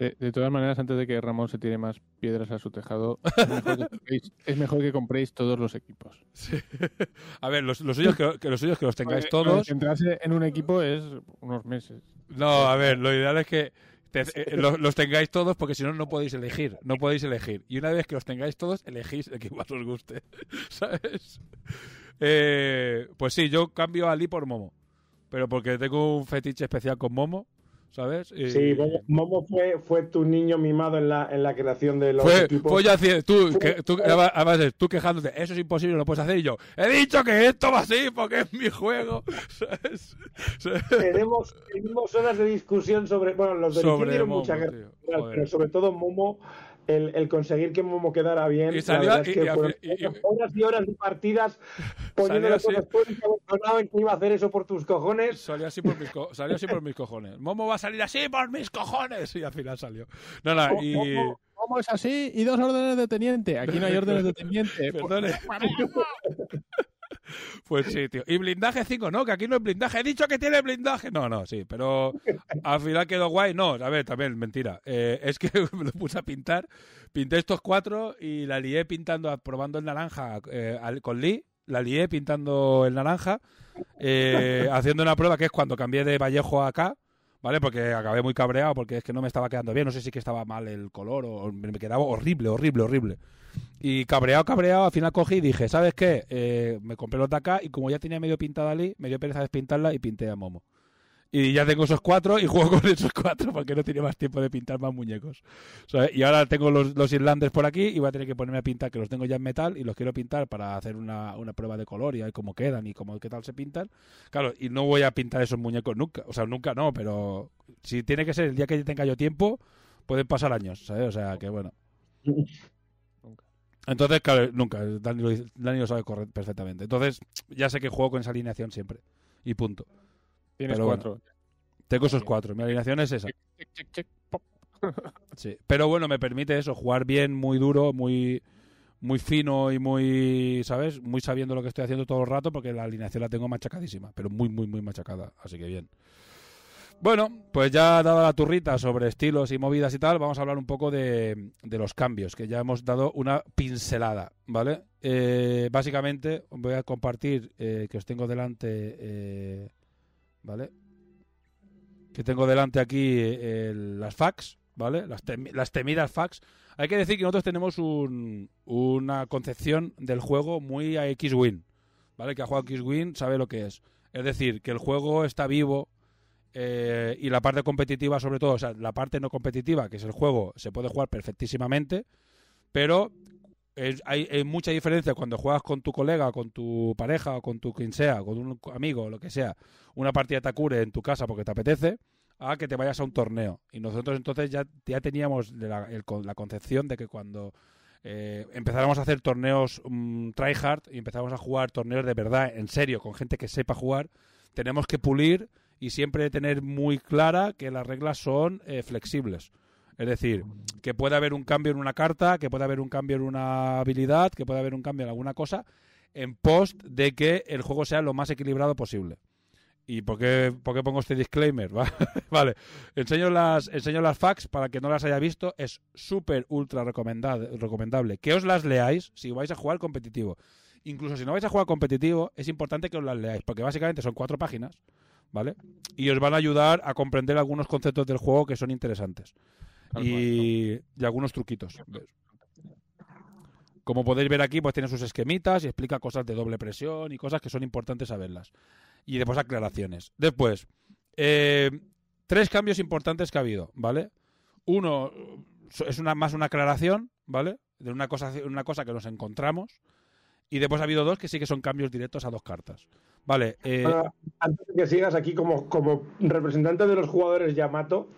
De, de todas maneras, antes de que Ramón se tire más piedras a su tejado, es mejor que compréis, es mejor que compréis todos los equipos.
A ver, los, los suyos que, que los suyos que los tengáis todos.
Entrarse en un equipo es unos meses.
No, a ver, lo ideal es que te- eh, los, los tengáis todos porque si no, no podéis elegir. No podéis elegir. Y una vez que los tengáis todos, elegís el que más os guste. ¿Sabes? Eh, pues sí, yo cambio a Lee por Momo. Pero porque tengo un fetiche especial con Momo. ¿Sabes?
Sí, Momo, Momo fue, fue tu niño mimado en la, en la creación de los
Fue,
equipos.
fue yo haciendo, tú,
Fue-
que, tú, además, además, tú quejándote, eso es imposible, no lo puedes hacer, y yo, he dicho que esto va así porque es mi juego, ¿sabes?
Tenemos, tenemos horas de discusión sobre. Bueno, los de
Sobre Momo,
mucha pero sobre todo Momo, el, el conseguir que Momo quedara bien.
Y
la
salió-
es
y-
que
y-
fueron
y- y-
horas y horas de partidas poniéndole
así.
cosas. En que iba a hacer eso por tus cojones.
Salió así por mis, co- salió así por mis cojones. Momo va a salir así por mis cojones. Y al final salió. No, no, y.
¿Cómo, cómo es así? Y dos órdenes de teniente. Aquí no hay órdenes de teniente.
Perdone. Pues sí, tío. Y blindaje 5, no, que aquí no es blindaje. He dicho que tiene blindaje. No, no, sí, pero al final quedó guay. No, a ver, también, mentira. Eh, es que me lo puse a pintar. Pinté estos cuatro y la lié pintando, probando el naranja eh, con Lee. La lié pintando el naranja, eh, haciendo una prueba que es cuando cambié de Vallejo a acá. ¿Vale? Porque acabé muy cabreado porque es que no me estaba quedando bien. No sé si que estaba mal el color o me quedaba horrible, horrible, horrible. Y cabreado, cabreado, al final cogí y dije, ¿sabes qué? Eh, me compré los de acá y como ya tenía medio pintada Ali, me dio pereza despintarla y pinté a Momo. Y ya tengo esos cuatro y juego con esos cuatro porque no tenía más tiempo de pintar más muñecos. Y ahora tengo los, los Irlanders por aquí y voy a tener que ponerme a pintar, que los tengo ya en metal y los quiero pintar para hacer una, una prueba de color y a ver cómo quedan y cómo qué tal se pintan. Claro, y no voy a pintar esos muñecos nunca. O sea, nunca no, pero si tiene que ser el día que tenga yo tiempo, pueden pasar años, ¿sabes? O sea, que bueno. Entonces, claro, nunca. Dani lo, Dani lo sabe correr perfectamente. Entonces, ya sé que juego con esa alineación siempre. Y punto.
Tienes
Pero bueno.
cuatro.
Tengo esos cuatro. Mi alineación es esa.
Check, check, check, pop.
Sí. Pero bueno, me permite eso, jugar bien, muy duro, muy muy fino y muy, ¿sabes? Muy sabiendo lo que estoy haciendo todo el rato porque la alineación la tengo machacadísima, pero muy, muy, muy machacada. Así que bien. Bueno, pues ya dado la turrita sobre estilos y movidas y tal, vamos a hablar un poco de, de los cambios, que ya hemos dado una pincelada, ¿vale? Eh, básicamente voy a compartir eh, que os tengo delante, eh, ¿vale? Que tengo delante aquí eh, el- las fax, ¿vale? Las, las temidas fax. Hay que decir que nosotros tenemos un- una concepción del juego muy a X-Win, ¿vale? Que ha jugado X-Win sabe lo que es. Es decir, que el juego está vivo eh, y la parte competitiva sobre todo, o sea, la parte no competitiva, que es el juego, se puede jugar perfectísimamente, pero hay, mucha diferencia cuando juegas con tu colega, con tu pareja, o con tu quien sea, con un amigo, lo que sea, una partida de Takure en tu casa porque te apetece, a que te vayas a un torneo. Y nosotros entonces ya, ya teníamos la, concepción de que cuando eh, empezáramos a hacer torneos mm, tryhard y empezáramos a jugar torneos de verdad, en serio, con gente que sepa jugar, tenemos que pulir y siempre tener muy clara que las reglas son eh, flexibles. Es decir, que puede haber un cambio en una carta, que puede haber un cambio en una habilidad, que puede haber un cambio en alguna cosa, en post de que el juego sea lo más equilibrado posible. ¿Y por qué, por qué pongo este disclaimer? Va- vale, enseño las, enseño las facts para que no las haya visto. Es súper ultra recomendable que os las leáis si vais a jugar competitivo. Incluso si no vais a jugar competitivo, es importante que os las leáis, porque básicamente son cuatro páginas, ¿vale? Y os van a ayudar a comprender algunos conceptos del juego que son interesantes. y, y algunos truquitos. Como podéis ver aquí, pues tiene sus esquemitas y explica cosas de doble presión y cosas que son importantes saberlas. Y después aclaraciones. Después, eh, tres cambios importantes que ha habido, ¿vale? Uno es una, más una aclaración, ¿vale? De una cosa, una cosa que nos encontramos. Y después ha habido dos que sí que son cambios directos a dos cartas. Vale. Eh,
antes de que sigas aquí, como, como representante de los jugadores Yamato,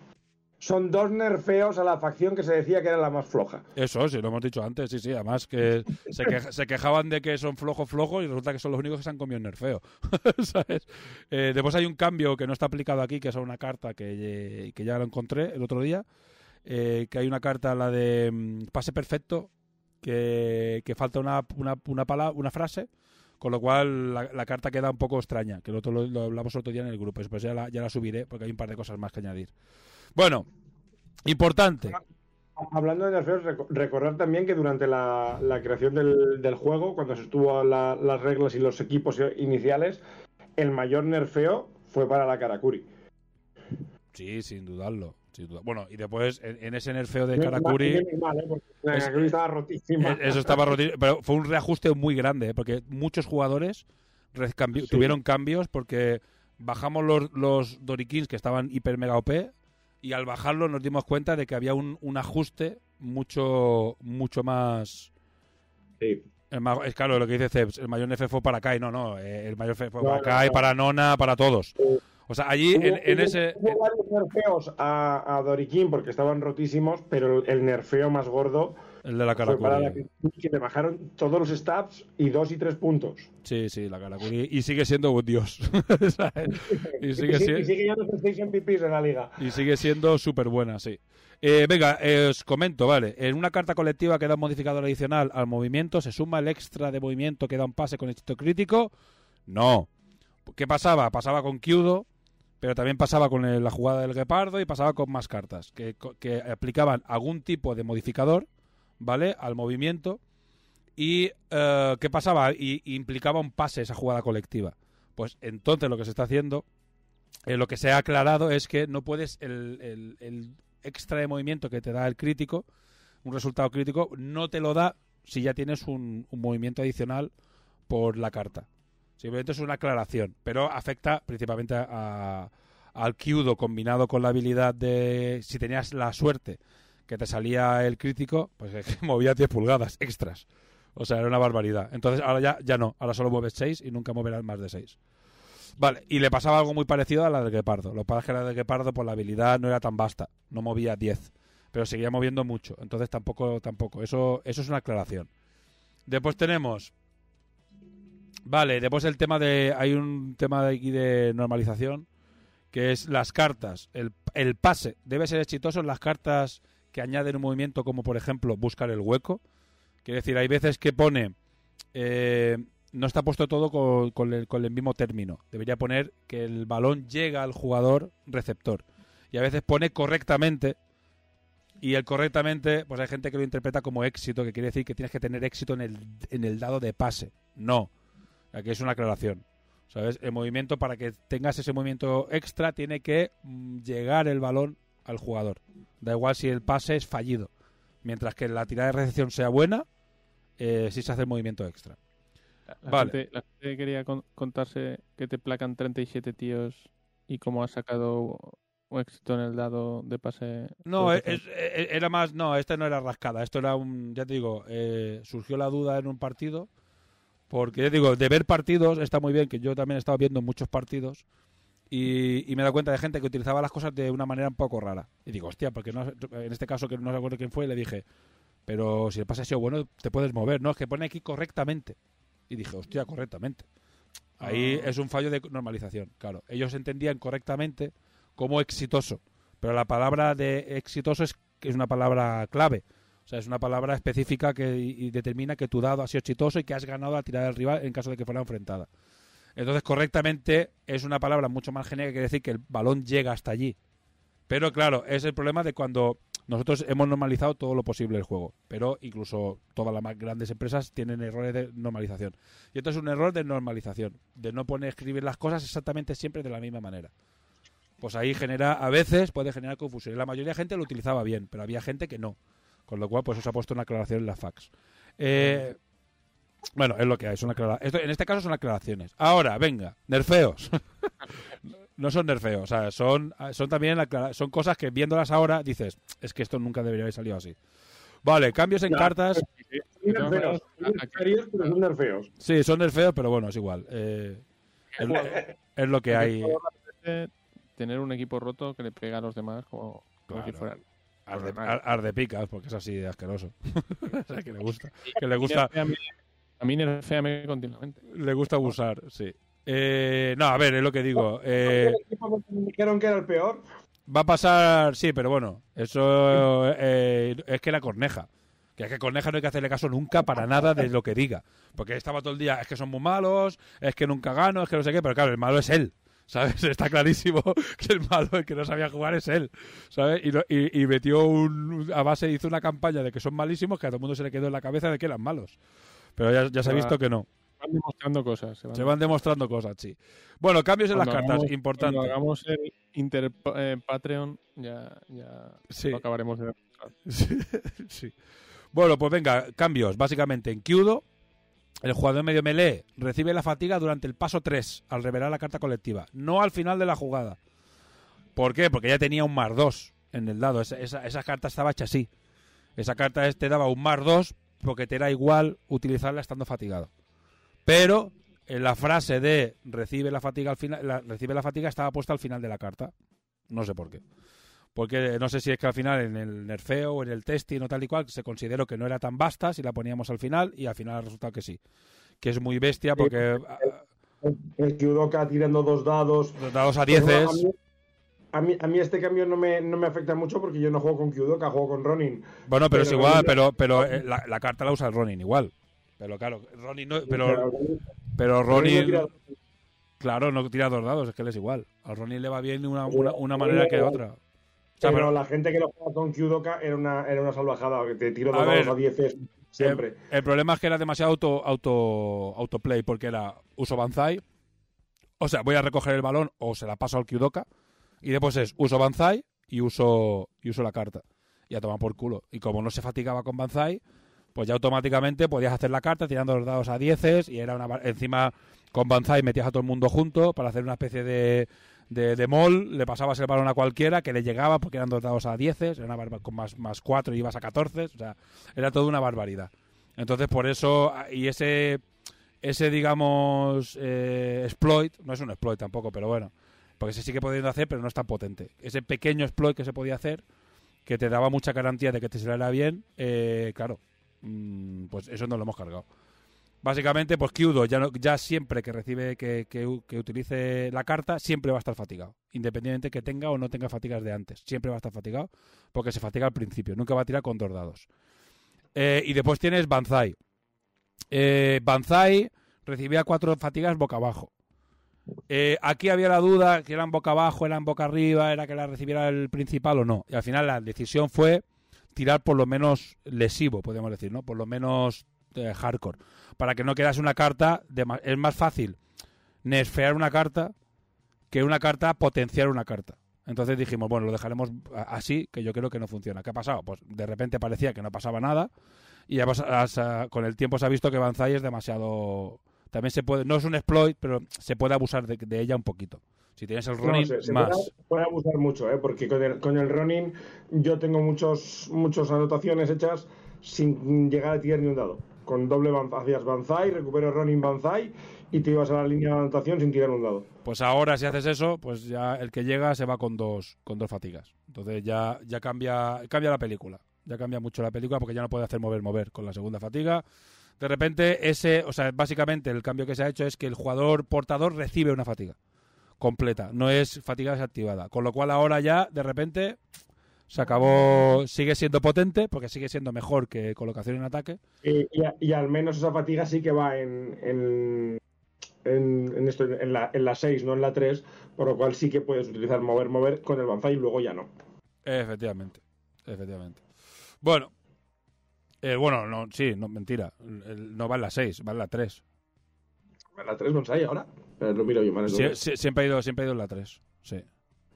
son dos nerfeos a la facción que se decía que era la más floja.
Eso, sí, lo hemos dicho antes, sí, sí. Además que se, queja- se quejaban de que son flojos, flojos y resulta que son los únicos que se han comido el nerfeo. ¿Sabes? Eh, después hay un cambio que no está aplicado aquí, que es una carta que, que ya lo encontré el otro día. eh, que hay una carta, la de mm, pase perfecto, que, que falta una, una, una, pala- una frase. Con lo cual la, la carta queda un poco extraña, que otro lo, lo hablamos otro día en el grupo. Después ya la, ya la subiré porque hay un par de cosas más que añadir. Bueno, importante.
Hablando de nerfeos, reco- recordar también que durante la, la creación del, del juego, cuando se estuvo la- las reglas y los equipos iniciales, el mayor nerfeo fue para la Karakuri.
Sí, sin dudarlo. Sin duda- Bueno, y después en, en ese nerfeo de Karakuri,
no es mal, ¿eh? Porque la
Es-
Karakuri estaba rotísima.
eh, eso estaba roto, pero fue un reajuste muy grande, ¿eh? porque muchos jugadores recambi-
Sí.
tuvieron cambios porque bajamos los, los Dorikins que estaban hiper mega OP y al bajarlos nos dimos cuenta de que había un, un ajuste mucho mucho más
Sí.
el es claro lo que dice Ceps, el mayor nerfeo fue para Kai, no, no, eh, el mayor fue para Kai, para Nona, para todos. O sea, allí en,
Hubo-
en
hubo-
ese
Hubo varios nerfeos a, a Dorikin porque estaban rotísimos, pero el, el nerfeo más gordo
el de la. Karakuri,
que le bajaron todos los stats y dos y tres puntos.
Sí, sí, la Karakuri y sigue siendo un dios. y
Y,
sigue siendo
y sigue seis MVPs en la liga.
Y sigue siendo súper buena, sí. Eh, venga, eh, os comento, vale. En una carta colectiva que da un modificador adicional al movimiento, ¿se suma el extra de movimiento que da un pase con éxito crítico? No. ¿Qué pasaba? Pasaba con Kyudo, pero también pasaba con la jugada del Guepardo y pasaba con más cartas, que, que aplicaban algún tipo de modificador, ¿vale? Al movimiento. ¿Y eh, qué pasaba? Y, implicaba un pase esa jugada colectiva. Pues entonces lo que se está haciendo eh, lo que se ha aclarado es que no puedes el, el- el extra de movimiento que te da el crítico, un resultado crítico, no te lo da si ya tienes un movimiento adicional por la carta. Simplemente es una aclaración, pero afecta principalmente a, al Kyudo combinado con la habilidad de si tenías la suerte que te salía el crítico, pues es que movía 10 pulgadas extras. O sea, era una barbaridad. Entonces ahora ya, ya no, ahora solo mueves 6 y nunca moverás más de 6. Vale, y le pasaba algo muy parecido a la del Guepardo. Lo que pasa que la del Guepardo, por la habilidad, no era tan vasta. No movía 10. Pero seguía moviendo mucho. Entonces tampoco, tampoco. Eso, eso es una aclaración. Después tenemos. Vale, después el tema de. Hay un tema de aquí de normalización. Que es las cartas. El, el pase debe ser exitoso en las cartas que añaden un movimiento, como por ejemplo buscar el hueco. Quiere decir, hay veces que pone. eh, no está puesto todo con, con el, con el mismo término. Debería poner que el balón llega al jugador receptor. Y a veces pone correctamente. Y el correctamente, pues hay gente que lo interpreta como éxito, que quiere decir que tienes que tener éxito en el, en el dado de pase. No. Aquí es una aclaración. ¿Sabes? El movimiento, para que tengas ese movimiento extra, tiene que mm, llegar el balón al jugador. Da igual si el pase es fallido. Mientras que la tirada de recepción sea buena, eh, sí se hace el movimiento extra.
La, la
Vale.
gente, la gente quería con- contarse que te placan 37 tíos y cómo has sacado un éxito en el dado de pase.
No, es-
hacer-
es- era más. No, este no era rascada. Esto era un. Ya te digo, eh, surgió la duda en un partido. Porque, digo, de ver partidos está muy bien, que yo también he estado viendo muchos partidos. Y, y me he dado cuenta de gente que utilizaba las cosas de una manera un poco rara. Y digo, hostia, porque no, en este caso que no se acuerdo quién fue, le dije, pero si el pase ha sido bueno, te puedes mover. No, es que pone aquí correctamente. Y dije, hostia, correctamente. Ahí
Ah.
es un fallo de normalización, claro. Ellos entendían correctamente como exitoso, pero la palabra de exitoso es que es una palabra clave. O sea, es una palabra específica que determina que tu dado ha sido exitoso y que has ganado la tirada del rival en caso de que fuera enfrentada. Entonces, correctamente es una palabra mucho más genérica que quiere decir que el balón llega hasta allí. Pero claro, es el problema de cuando nosotros hemos normalizado todo lo posible el juego, pero incluso todas las más grandes empresas tienen errores de normalización. Y esto es un error de normalización, de no poner escribir las cosas exactamente siempre de la misma manera. pues ahí genera, a veces puede generar confusión. La mayoría de gente lo utilizaba bien, pero había gente que no. Con lo cual, pues os ha puesto una aclaración en la fax. Eh, bueno, es lo que hay, son Esto, en este caso son aclaraciones. Ahora, venga, nerfeos. no son nerfeos, o sea, son, son también son cosas que viéndolas ahora dices, es que esto nunca debería haber salido así. Vale, cambios en cartas.
Son nerfeos, son nerfeos.
Sí, son nerfeos, pero bueno, es igual. Eh, es, lo que hay
tener un equipo roto que le pega a los demás como,
si fueran. Arde, picas, porque es así de asqueroso. o sea, que le gusta. Que le gusta.
A mí nerfeame continuamente.
Le gusta abusar, sí. Eh, no, a ver, es lo que digo. Eh,
dijeron que era el peor?
Va a pasar, sí, pero bueno, eso eh, es que la corneja. Que es que Corneja no hay que hacerle caso nunca para nada de lo que diga. Porque estaba todo el día, es que son muy malos, es que nunca gano, es que no sé qué, pero claro, el malo es él. ¿Sabes? Está clarísimo que el malo, el que no sabía jugar es él, ¿sabes? Y, metió un, a base, hizo una campaña de que son malísimos que a todo el mundo se le quedó en la cabeza de que eran malos. Pero ya, ya se ha visto que no.
Se van demostrando cosas.
Se van, demostrando cosas, sí. Bueno, cambios en las cartas, importante.
Cuando hagamos el Inter eh, Patreon, ya, ya lo acabaremos de
sí, sí. Bueno, pues venga, cambios. Básicamente en Kyudo el jugador medio melee recibe la fatiga durante el paso 3 al revelar la carta colectiva, no al final de la jugada. ¿Por qué? Porque ya tenía un más 2 en el dado. Esa, carta estaba hecha así. Esa carta te daba un más 2 porque te era igual utilizarla estando fatigado. Pero en la frase de recibe la fatiga al final, recibe la fatiga estaba puesta al final de la carta. No sé por qué porque no sé si es que al final en el nerfeo o en el testing o tal y cual se consideró que no era tan vasta si la poníamos al final y al final ha resultado que sí. Que es muy bestia porque...
El, Kyudoka tirando dos dados.
Dos dados a dieces.
A mí, a mí, este cambio no me, no me afecta mucho porque yo no juego con Kyudoka, juego con Ronin.
Bueno, pero, es igual, pero, pero eh, la, carta la usa el Ronin igual. Pero claro, Ronin no... Pero, pero Ronin... Claro, no tira dos dados, es que él es igual. Al Ronin le va bien una, una, una manera que otra
pero, la gente que lo juega con Kyudoka era una, era una salvajada, que te tiro dos a, a 10 siempre.
El, problema es que era demasiado auto, auto, autoplay, porque era uso Banzai, o sea, voy a recoger el balón o se la paso al Kyudoka, y después es uso Banzai y uso, y uso la carta. Y a tomar por culo. Y como no se fatigaba con Banzai, pues ya automáticamente podías hacer la carta tirando los dados a 10 y era una encima con Banzai metías a todo el mundo junto para hacer una especie de de, de mall, le pasabas el balón a cualquiera que le llegaba porque eran dos dados a 10, era con más, más 4 y ibas a 14, o sea, era toda una barbaridad. Entonces, por eso, y ese, ese digamos, eh, exploit, no es un exploit tampoco, pero bueno, porque se sigue pudiendo hacer, pero no es tan potente. Ese pequeño exploit que se podía hacer, que te daba mucha garantía de que te saliera bien, eh, claro, mm, pues eso no lo hemos cargado. Básicamente, pues Kyudo ya, ya siempre que recibe, que, que, utilice la carta, siempre va a estar fatigado. Independientemente que tenga o no tenga fatigas de antes. Siempre va a estar fatigado porque se fatiga al principio. Nunca va a tirar con dos dados. Eh, y después tienes Banzai. Eh, Banzai recibía cuatro fatigas boca abajo. Eh, aquí había la duda que eran boca abajo, eran boca arriba, era que la recibiera el principal o no. Y al final la decisión fue tirar por lo menos lesivo, podemos decir, ¿no? Por lo menos hardcore para que no quedase una carta. De, es más fácil nerfear una carta que una carta potenciar una carta. Entonces dijimos, bueno, lo dejaremos así, que yo creo que no funciona. ¿Qué ha pasado? Pues de repente parecía que no pasaba nada y ya con el tiempo se ha visto que Banzai es demasiado... También se puede, no es un exploit, pero se puede abusar de, ella un poquito. Si tienes el más.
Puede, abusar mucho, ¿eh? porque con el, con el Ronin yo tengo muchos muchas anotaciones hechas sin llegar a tirar ni un dado con doble hacías Banzai, recupero Ronin Banzai y te ibas a la línea de anotación sin tirar un dado.
Pues ahora si haces eso, pues ya el que llega se va con dos, con dos fatigas. Entonces ya, ya cambia, cambia la película. Ya cambia mucho la película porque ya no puede hacer mover, mover con la segunda fatiga. De repente ese, o sea, básicamente el cambio que se ha hecho es que el jugador portador recibe una fatiga completa, no es fatiga desactivada. Con lo cual ahora ya, de repente, se acabó, sigue siendo potente porque sigue siendo mejor que colocación en ataque.
Y, al menos esa fatiga sí que va en, en, en, esto, en, la, en la 6, no en la 3, por lo cual sí que puedes utilizar mover, mover con el Banzai y luego ya no.
Efectivamente, efectivamente. Bueno, eh, bueno, no, sí, no, mentira, no va en la 6, va en la 3.
¿Va en la 3 Banzai ahora? Pero lo miro yo,
siempre, ha ido, siempre ha ido en la 3, sí.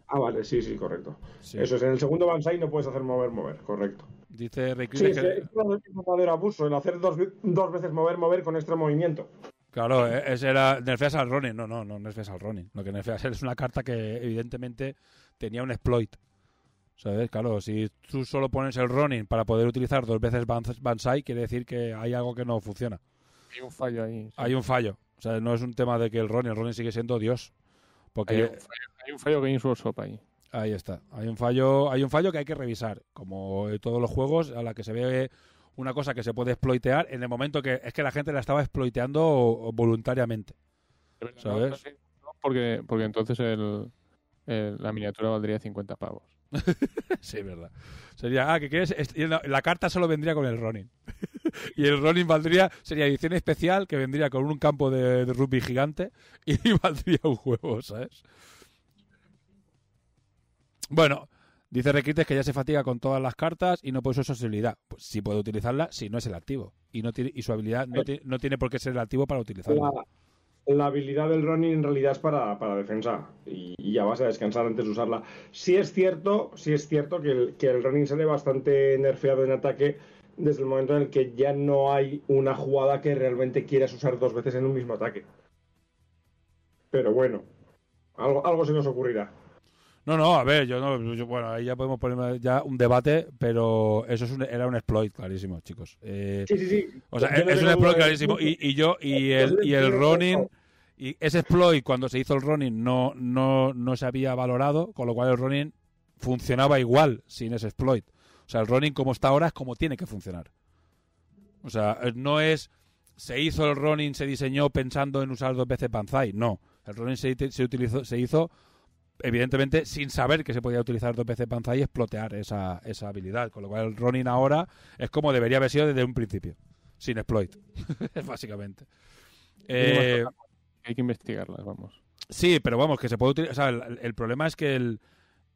Ah, vale, sí, sí, correcto.
Sí.
Eso es, en el segundo Banzai no puedes hacer mover, mover, correcto.
Dice Ray
Sí,
que-
es un verdadero abuso el hacer dos, dos veces mover, mover con extra movimiento.
Claro, e- ese era. Nerfeas al Ronin. No, no, no nerfeas al Ronin. Lo que nerfeas es una carta que evidentemente tenía un exploit. ¿Sabes? Claro, si tú solo pones el Ronin para poder utilizar dos veces Bans- Bansai, quiere decir que hay algo que no funciona.
Hay un fallo ahí. sí.
Hay un fallo. O sea, no es un tema de que el Ronin, el Ronin sigue siendo Dios. Porque
Hay un fallo, hay un fallo Games Workshop ahí.
Ahí está. Hay un fallo, hay un fallo que hay que revisar. Como todos los juegos, a la que se ve una cosa que se puede exploitear en el momento que es que la gente la estaba exploiteando voluntariamente.
Verdad,
¿Sabes?
no porque, porque entonces el, el- la miniatura valdría 50 pavos.
sí, es verdad. Sería, ah, que quieres, la, la carta solo vendría con el Ronin. Y el Ronin valdría, sería edición especial que vendría con un campo de, de rugby gigante y valdría un juego, ¿sabes? Bueno, dice Requites que ya se fatiga con todas las cartas y no puede usar su habilidad. Pues sí puede utilizarla si no es el activo. Y no tiene, y su habilidad no, ti- no tiene por qué ser el activo para utilizarla.
La, la habilidad del Ronin en realidad es para, para defensa y, y ya vas a descansar antes de usarla. Sí es cierto, sí es cierto que el, que el Ronin sale bastante nerfeado en ataque desde el momento en el que ya no hay una jugada que realmente quieras usar dos veces en un mismo ataque. Pero bueno, algo, algo se nos ocurrirá.
No, no, a ver, yo no, yo- bueno, ahí ya podemos poner ya un debate, pero eso es un- era un exploit clarísimo, chicos. Eh,
Sí, sí, sí.
o sea,
Yo
es un exploit
de-
clarísimo. Y, y yo, y el, y el Ronin, y ese exploit cuando se hizo el Ronin no, no, no se había valorado, con lo cual el Ronin funcionaba igual sin ese exploit. O sea, el Ronin como está ahora es como tiene que funcionar. O sea, eh, no es se hizo el Ronin, se diseñó pensando en usar dos veces Banzai. No, el Ronin se, se utilizó, se hizo evidentemente sin saber que se podía utilizar dos veces Banzai y explotear esa, esa habilidad. Con lo cual el Ronin ahora es como debería haber sido desde un principio, sin exploit, básicamente. Eh,
Hay que investigarlas, vamos.
Sí, pero vamos, que se puede utilizar. O sea, el, el problema es que el,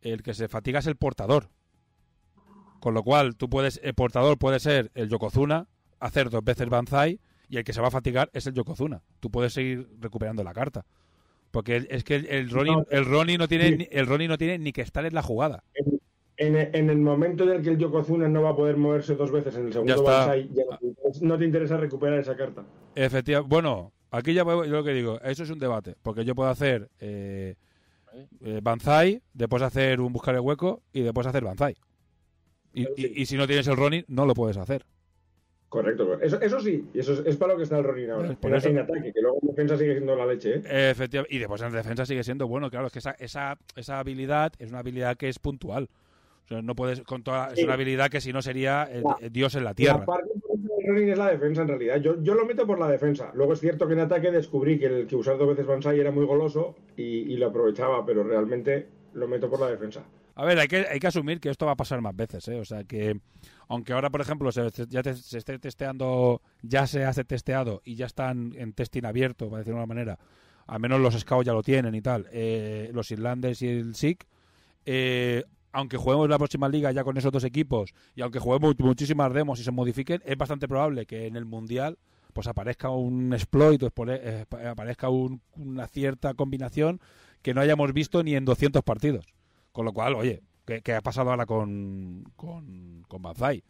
el que se fatiga es el portador. Con lo cual, tú puedes, el portador puede ser el Yokozuna, hacer dos veces Banzai, y el que se va a fatigar es el Yokozuna. Tú puedes seguir recuperando la carta. Porque es que el, el Ronin,
No.
el Ronin no tiene
Sí.
el Ronin no tiene ni que estar en la jugada.
En, en el momento en el que el Yokozuna no va a poder moverse dos veces en el segundo
está.
Banzai, ya no, te interesa- recuperar esa carta.
Efectivamente. Bueno, aquí ya voy- yo lo que digo, eso es un debate. Porque yo puedo hacer eh, eh, Banzai, después hacer un buscar el hueco y después hacer Banzai. Y,
sí.
y- y si no tienes el Ronin, no lo puedes hacer.
Correcto, eso, eso sí, y eso es, es para lo que está el Ronin ahora.
Por
en,
eso-
en ataque, que luego en defensa sigue siendo la leche, ¿eh?
Efectivamente. Y después en defensa sigue siendo bueno. Claro, es que esa, esa, esa habilidad es una habilidad que es puntual. O sea, no puedes con toda, es una habilidad que si no sería eh, eh, Dios en la
La
tierra.
parte importante del Ronin es la defensa, en realidad. Yo, yo lo meto por la defensa. Luego es cierto que en ataque descubrí que, el, que usar dos veces Banzai era muy goloso y, y lo aprovechaba, pero realmente lo meto por la defensa.
A ver, hay que, hay que asumir que esto va a pasar más veces, ¿eh? O sea que, aunque ahora, por ejemplo, se, ya te- se esté testeando, ya se hace testeado y ya están en testing abierto, para decirlo de una manera, al menos los scouts ya lo tienen y tal, eh, los irlandes y el SIC, eh, aunque juguemos la próxima liga ya con esos dos equipos y aunque juguemos muchísimas demos y se modifiquen, es bastante probable que en el Mundial pues aparezca un exploit expone- eh, aparezca un- una cierta combinación que no hayamos visto ni en 200 partidos. Con lo cual, oye, ¿qué, qué ha pasado ahora con, con, con Banzai?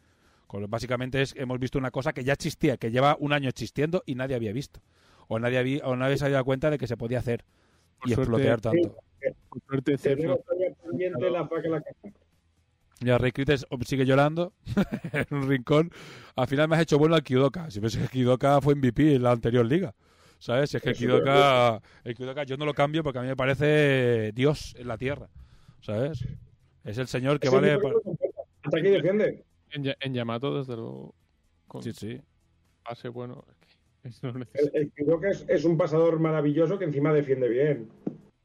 Con- básicamente es, hemos visto una cosa que ya existía, que lleva un año existiendo y nadie había visto. O nadie, había, o nadie se había dado cuenta de que se podía hacer
Por
y
suerte-
explotear tanto.
Por suerte.
Ya Rey Crites sigue llorando en un rincón. Al final me has hecho bueno al Kidoka. Si ves que Kidoka fue MVP en la anterior liga. ¿Sabes? Si es que el Kidoka, el Kidoka yo no lo cambio porque a mí me parece Dios en la tierra. ¿Sabes? Es el señor que vale...
Ataque y defiende.
en, Ya- en Yamato, desde luego, con
Sí, sí.
pase bueno. es que eso no
El, el Kidoka es, es un pasador maravilloso que encima defiende bien.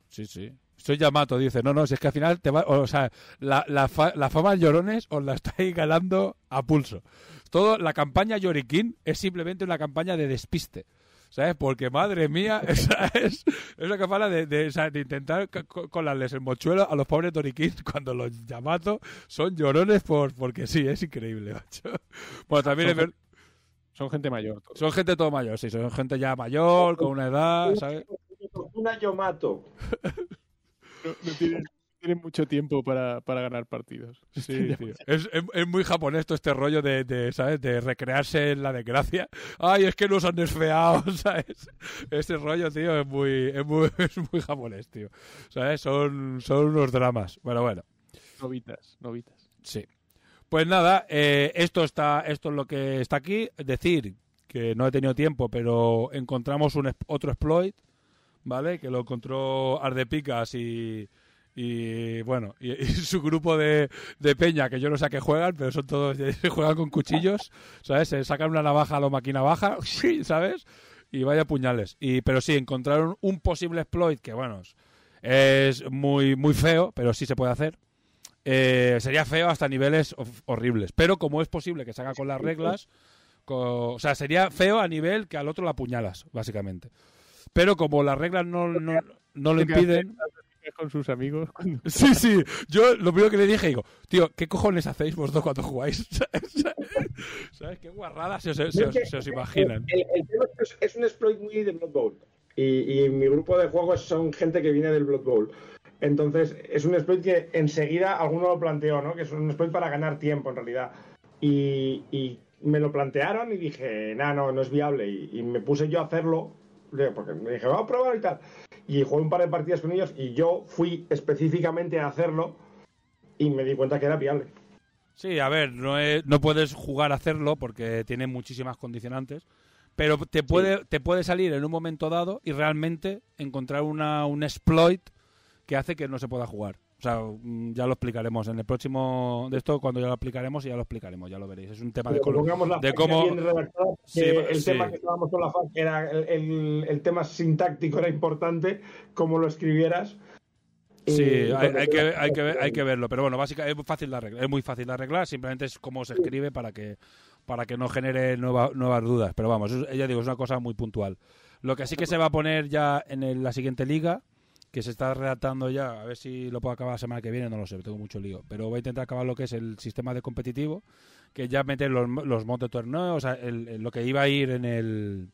Sí, sí. Soy Yamato, dice. No, no, si es que al final te va. O sea, la, la, fa- la fama de llorones os la estáis ganando a pulso. Todo, la campaña Yorikin es simplemente una campaña de despiste. ¿Sabes? Porque madre mía, esa es, es una campaña de, de, sea, de intentar co- co- colarles el mochuelo a los pobres Dorikin cuando los Yamato son llorones por porque sí, es increíble, macho. Bueno, también es
Son
ver-
Son gente mayor. todos.
son gente todo mayor, sí, son gente ya mayor, con una edad, ¿sabes?
Una yo mato.
No, no tienen, tienen mucho tiempo para, para ganar partidos.
Sí, tío. Es, es, es muy japonés todo este rollo de, de, ¿sabes? De recrearse en la desgracia. Ay, es que nos han desfeado, ¿sabes? Ese rollo, tío, es muy, es muy, es muy japonés, tío. ¿Sabes? Son, son unos dramas. Bueno, bueno.
Novitas, novitas.
Sí. Pues nada, eh, esto está, esto es lo que está aquí. Decir, que no he tenido tiempo, pero encontramos un, otro exploit, ¿vale? Que lo encontró Ardepicas y, y bueno, y, y su grupo de, de, peña, que yo no sé a qué juegan, pero son todos, juegan con cuchillos, ¿sabes? Se sacan una navaja a lo máquina baja, ¿sabes? Y vaya puñales. Y, pero sí, encontraron un posible exploit que, bueno, es muy, muy feo, pero sí se puede hacer. Eh, sería feo hasta niveles horribles. Pero como es posible que se haga con las reglas, con, o sea, sería feo a nivel que al otro la apuñalas, básicamente. Pero como las reglas no, no, no lo impiden
con sus amigos. Cuando...
Sí, sí. Yo lo primero que le dije, digo, tío, ¿qué cojones hacéis vosotros cuando jugáis? ¿Sabes? Qué guarradas se, se, se, se os imaginan.
El, el, tema es, es un exploit muy de Blood Bowl. Y, y, mi grupo de juegos son gente que viene del Blood Bowl. Entonces, es un exploit que enseguida alguno lo planteó, ¿no? Que es un exploit para ganar tiempo, en realidad. Y, y me lo plantearon y dije, nah, no, no es viable. Y, y, me puse yo a hacerlo, porque me dije, vamos a probar y tal. Y jugué un par de partidas con ellos y yo fui específicamente a hacerlo y me di cuenta que era viable.
Sí, a ver, no, es, no puedes jugar a hacerlo porque tiene muchísimas condicionantes, pero te puede, sí. te puede salir en un momento dado y realmente encontrar una, un exploit que hace que no se pueda jugar. O sea, mm, ya lo explicaremos en el próximo de esto, cuando ya lo explicaremos, ya lo explicaremos, ya lo veréis. Es un tema de, cómo...
Sí, el sí. tema que estábamos con la FAQ era el, el, el, tema sintáctico era importante, cómo lo escribieras.
Sí, hay, hay, que, hay, que, hay que verlo, pero bueno, básicamente es fácil de arreglar, es muy fácil de arreglar, simplemente es cómo se escribe para que para que no genere nueva, nuevas dudas, pero vamos, ya digo, es una cosa muy puntual. Lo que sí que se va a poner ya en el, la siguiente liga, que se está redactando ya, a ver si lo puedo acabar la semana que viene, no lo sé, tengo mucho lío, pero voy a intentar acabar lo que es el sistema de competitivo, que ya meter los, los mods de torneo, o sea, el, lo que iba a ir en el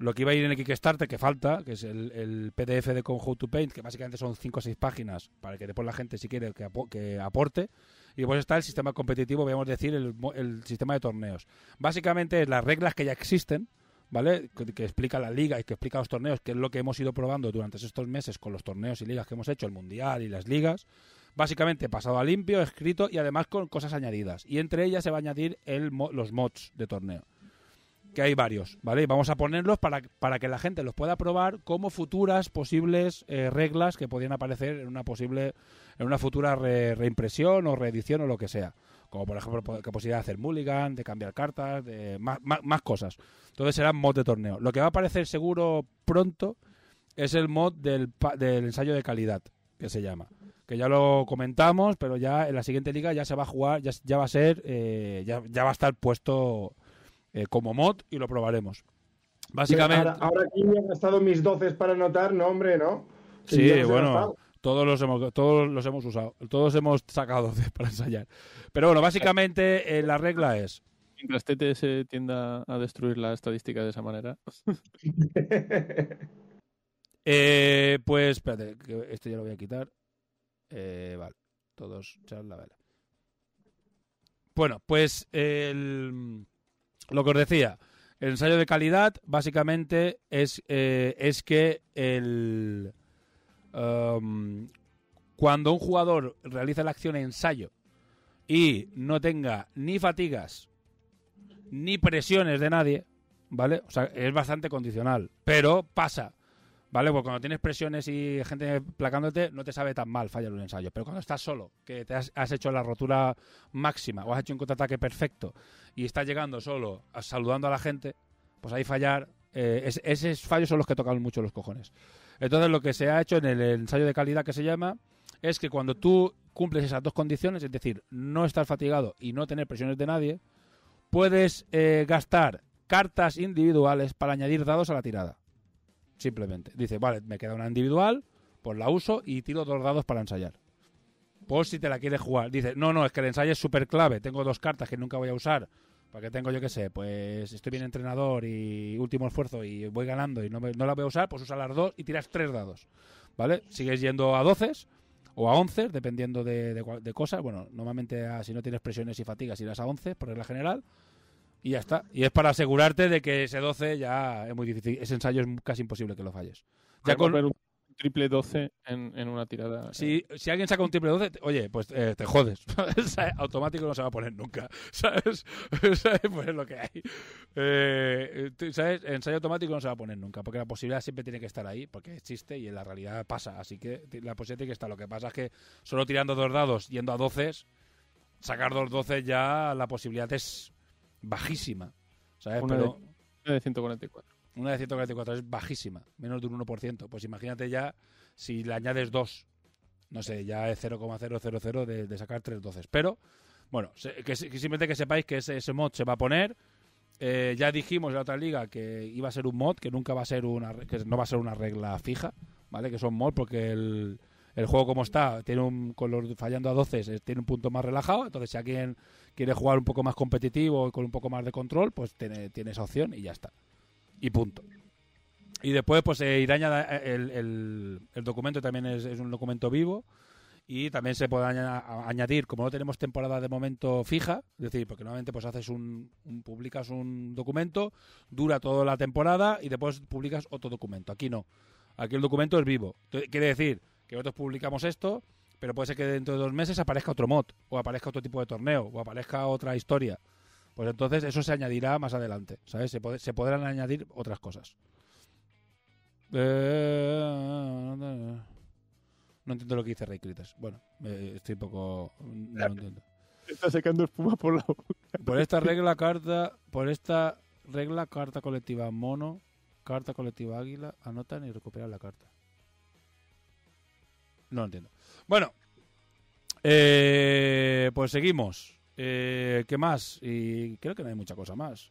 lo que iba a ir en el Kickstarter, que falta, que es el, PDF de con to Paint, que básicamente son 5 o 6 páginas para que después la gente, si quiere, que, ap que aporte. Y después está el sistema competitivo, podríamos decir, el, el sistema de torneos. Básicamente, las reglas que ya existen, ¿vale? Que, explica la liga y que explica los torneos, que es lo que hemos ido probando durante estos meses con los torneos y ligas que hemos hecho, el Mundial y las ligas. Básicamente pasado a limpio, escrito y además con cosas añadidas. Y entre ellas se va a añadir el, los mods de torneo. Que hay varios, ¿vale? Y vamos a ponerlos para, para que la gente los pueda probar como futuras posibles eh, reglas que podrían aparecer en una posible, en una futura re, reimpresión o reedición o lo que sea como por ejemplo la posibilidad de hacer mulligan, de cambiar cartas, de más, más, más, cosas. Entonces serán mod de torneo. Lo que va a aparecer seguro pronto es el mod del, del ensayo de calidad, que se llama. Que ya lo comentamos, pero ya en la siguiente liga ya se va a jugar, ya, ya va a ser, eh, ya, ya, va a estar puesto eh, como mod y lo probaremos. Básicamente.
Ahora, ahora aquí me han gastado mis 12 para anotar, no, hombre, ¿no?
Sí, bueno. Todos los hemos, todos los hemos usado, todos hemos sacado para ensayar. Pero bueno, básicamente eh, la regla es.
Mientras TTS tienda a destruir la estadística de esa manera.
eh, pues espérate, que este ya lo voy a quitar. Eh, vale, todos echar la vela. Bueno, pues el, lo que os decía, el ensayo de calidad básicamente es, eh, es que el cuando un jugador realiza la acción ensayo y no tenga ni fatigas ni presiones de nadie, ¿vale? O sea, es bastante condicional, pero pasa, ¿vale? Porque cuando tienes presiones y gente placándote, no te sabe tan mal fallar un ensayo, pero cuando estás solo, que te has, hecho la rotura máxima o has hecho un contraataque perfecto y estás llegando solo saludando a la gente, pues ahí fallar, eh, es, esos fallos son los que tocan mucho los cojones. Entonces lo que se ha hecho en el ensayo de calidad que se llama es que cuando tú cumples esas dos condiciones, es decir, no estar fatigado y no tener presiones de nadie, puedes eh, gastar cartas individuales para añadir dados a la tirada. Simplemente. Dice, vale, me queda una individual, pues la uso y tiro dos dados para ensayar. Por si te la quieres jugar. Dice, no, no, es que el ensayo es súper clave. Tengo dos cartas que nunca voy a usar. Porque tengo, yo qué sé, pues estoy bien entrenador y último esfuerzo y voy ganando y no, me, no la voy a usar, pues usa las dos y tiras tres dados. ¿Vale? Sigues yendo a doces o a 11, dependiendo de, de, cosas. Bueno, normalmente si no tienes presiones y fatigas irás a 11 por regla general. Y ya está. Y es para asegurarte de que ese 12 ya es muy difícil. Ese ensayo es casi imposible que lo falles.
Ya con un triple 12 en, en una tirada.
Si, si, alguien saca un triple 12, oye, pues eh, te jodes. Automático no se va a poner nunca. ¿Sabes? pues es lo que hay. Eh, ¿Sabes? Ensayo automático no se va a poner nunca. Porque la posibilidad siempre tiene que estar ahí. Porque existe y en la realidad pasa. Así que la posibilidad tiene que estar. Lo que pasa es que solo tirando dos dados, yendo a 12, sacar dos 12 ya la posibilidad es bajísima. ¿Sabes?
Una, Pero, de, de 144.
Una de 144 es bajísima, menos de un 1%. Pues imagínate ya si le añades dos, no sé, ya es 0,000 de, de sacar tres 12. Pero, bueno, que, simplemente que sepáis que ese, mod se va a poner. Eh, ya dijimos en la otra liga que iba a ser un mod, que nunca va a ser una, que no va a ser una regla fija, ¿vale? Que son mod porque el, el juego como está, tiene un, con los fallando a 12, tiene un punto más relajado, entonces si alguien quiere jugar un poco más competitivo y con un poco más de control, pues tiene, tiene esa opción y ya está. Y punto. Y después pues eh, irá eh, el, el, el, documento también es, es, un documento vivo y también se puede añadir, como no tenemos temporada de momento fija, es decir, porque normalmente pues haces un, un, publicas un documento, dura toda la temporada y después publicas otro documento. Aquí no. Aquí el documento es vivo. Quiere decir que nosotros publicamos esto, pero puede ser que dentro de dos meses aparezca otro mod, o aparezca otro tipo de torneo, o aparezca otra historia. Pues entonces eso se añadirá más adelante, ¿sabes? Se, se podrán añadir otras cosas. Eh, no entiendo lo que dice Critters. Bueno, eh, estoy un poco... No lo entiendo.
Está secando espuma por la boca.
Por esta regla carta... Por esta regla carta colectiva mono, carta colectiva águila, anotan y recuperan la carta. No lo entiendo. Bueno, eh, pues seguimos. Eh, ¿Qué más? Y creo que no hay mucha cosa más.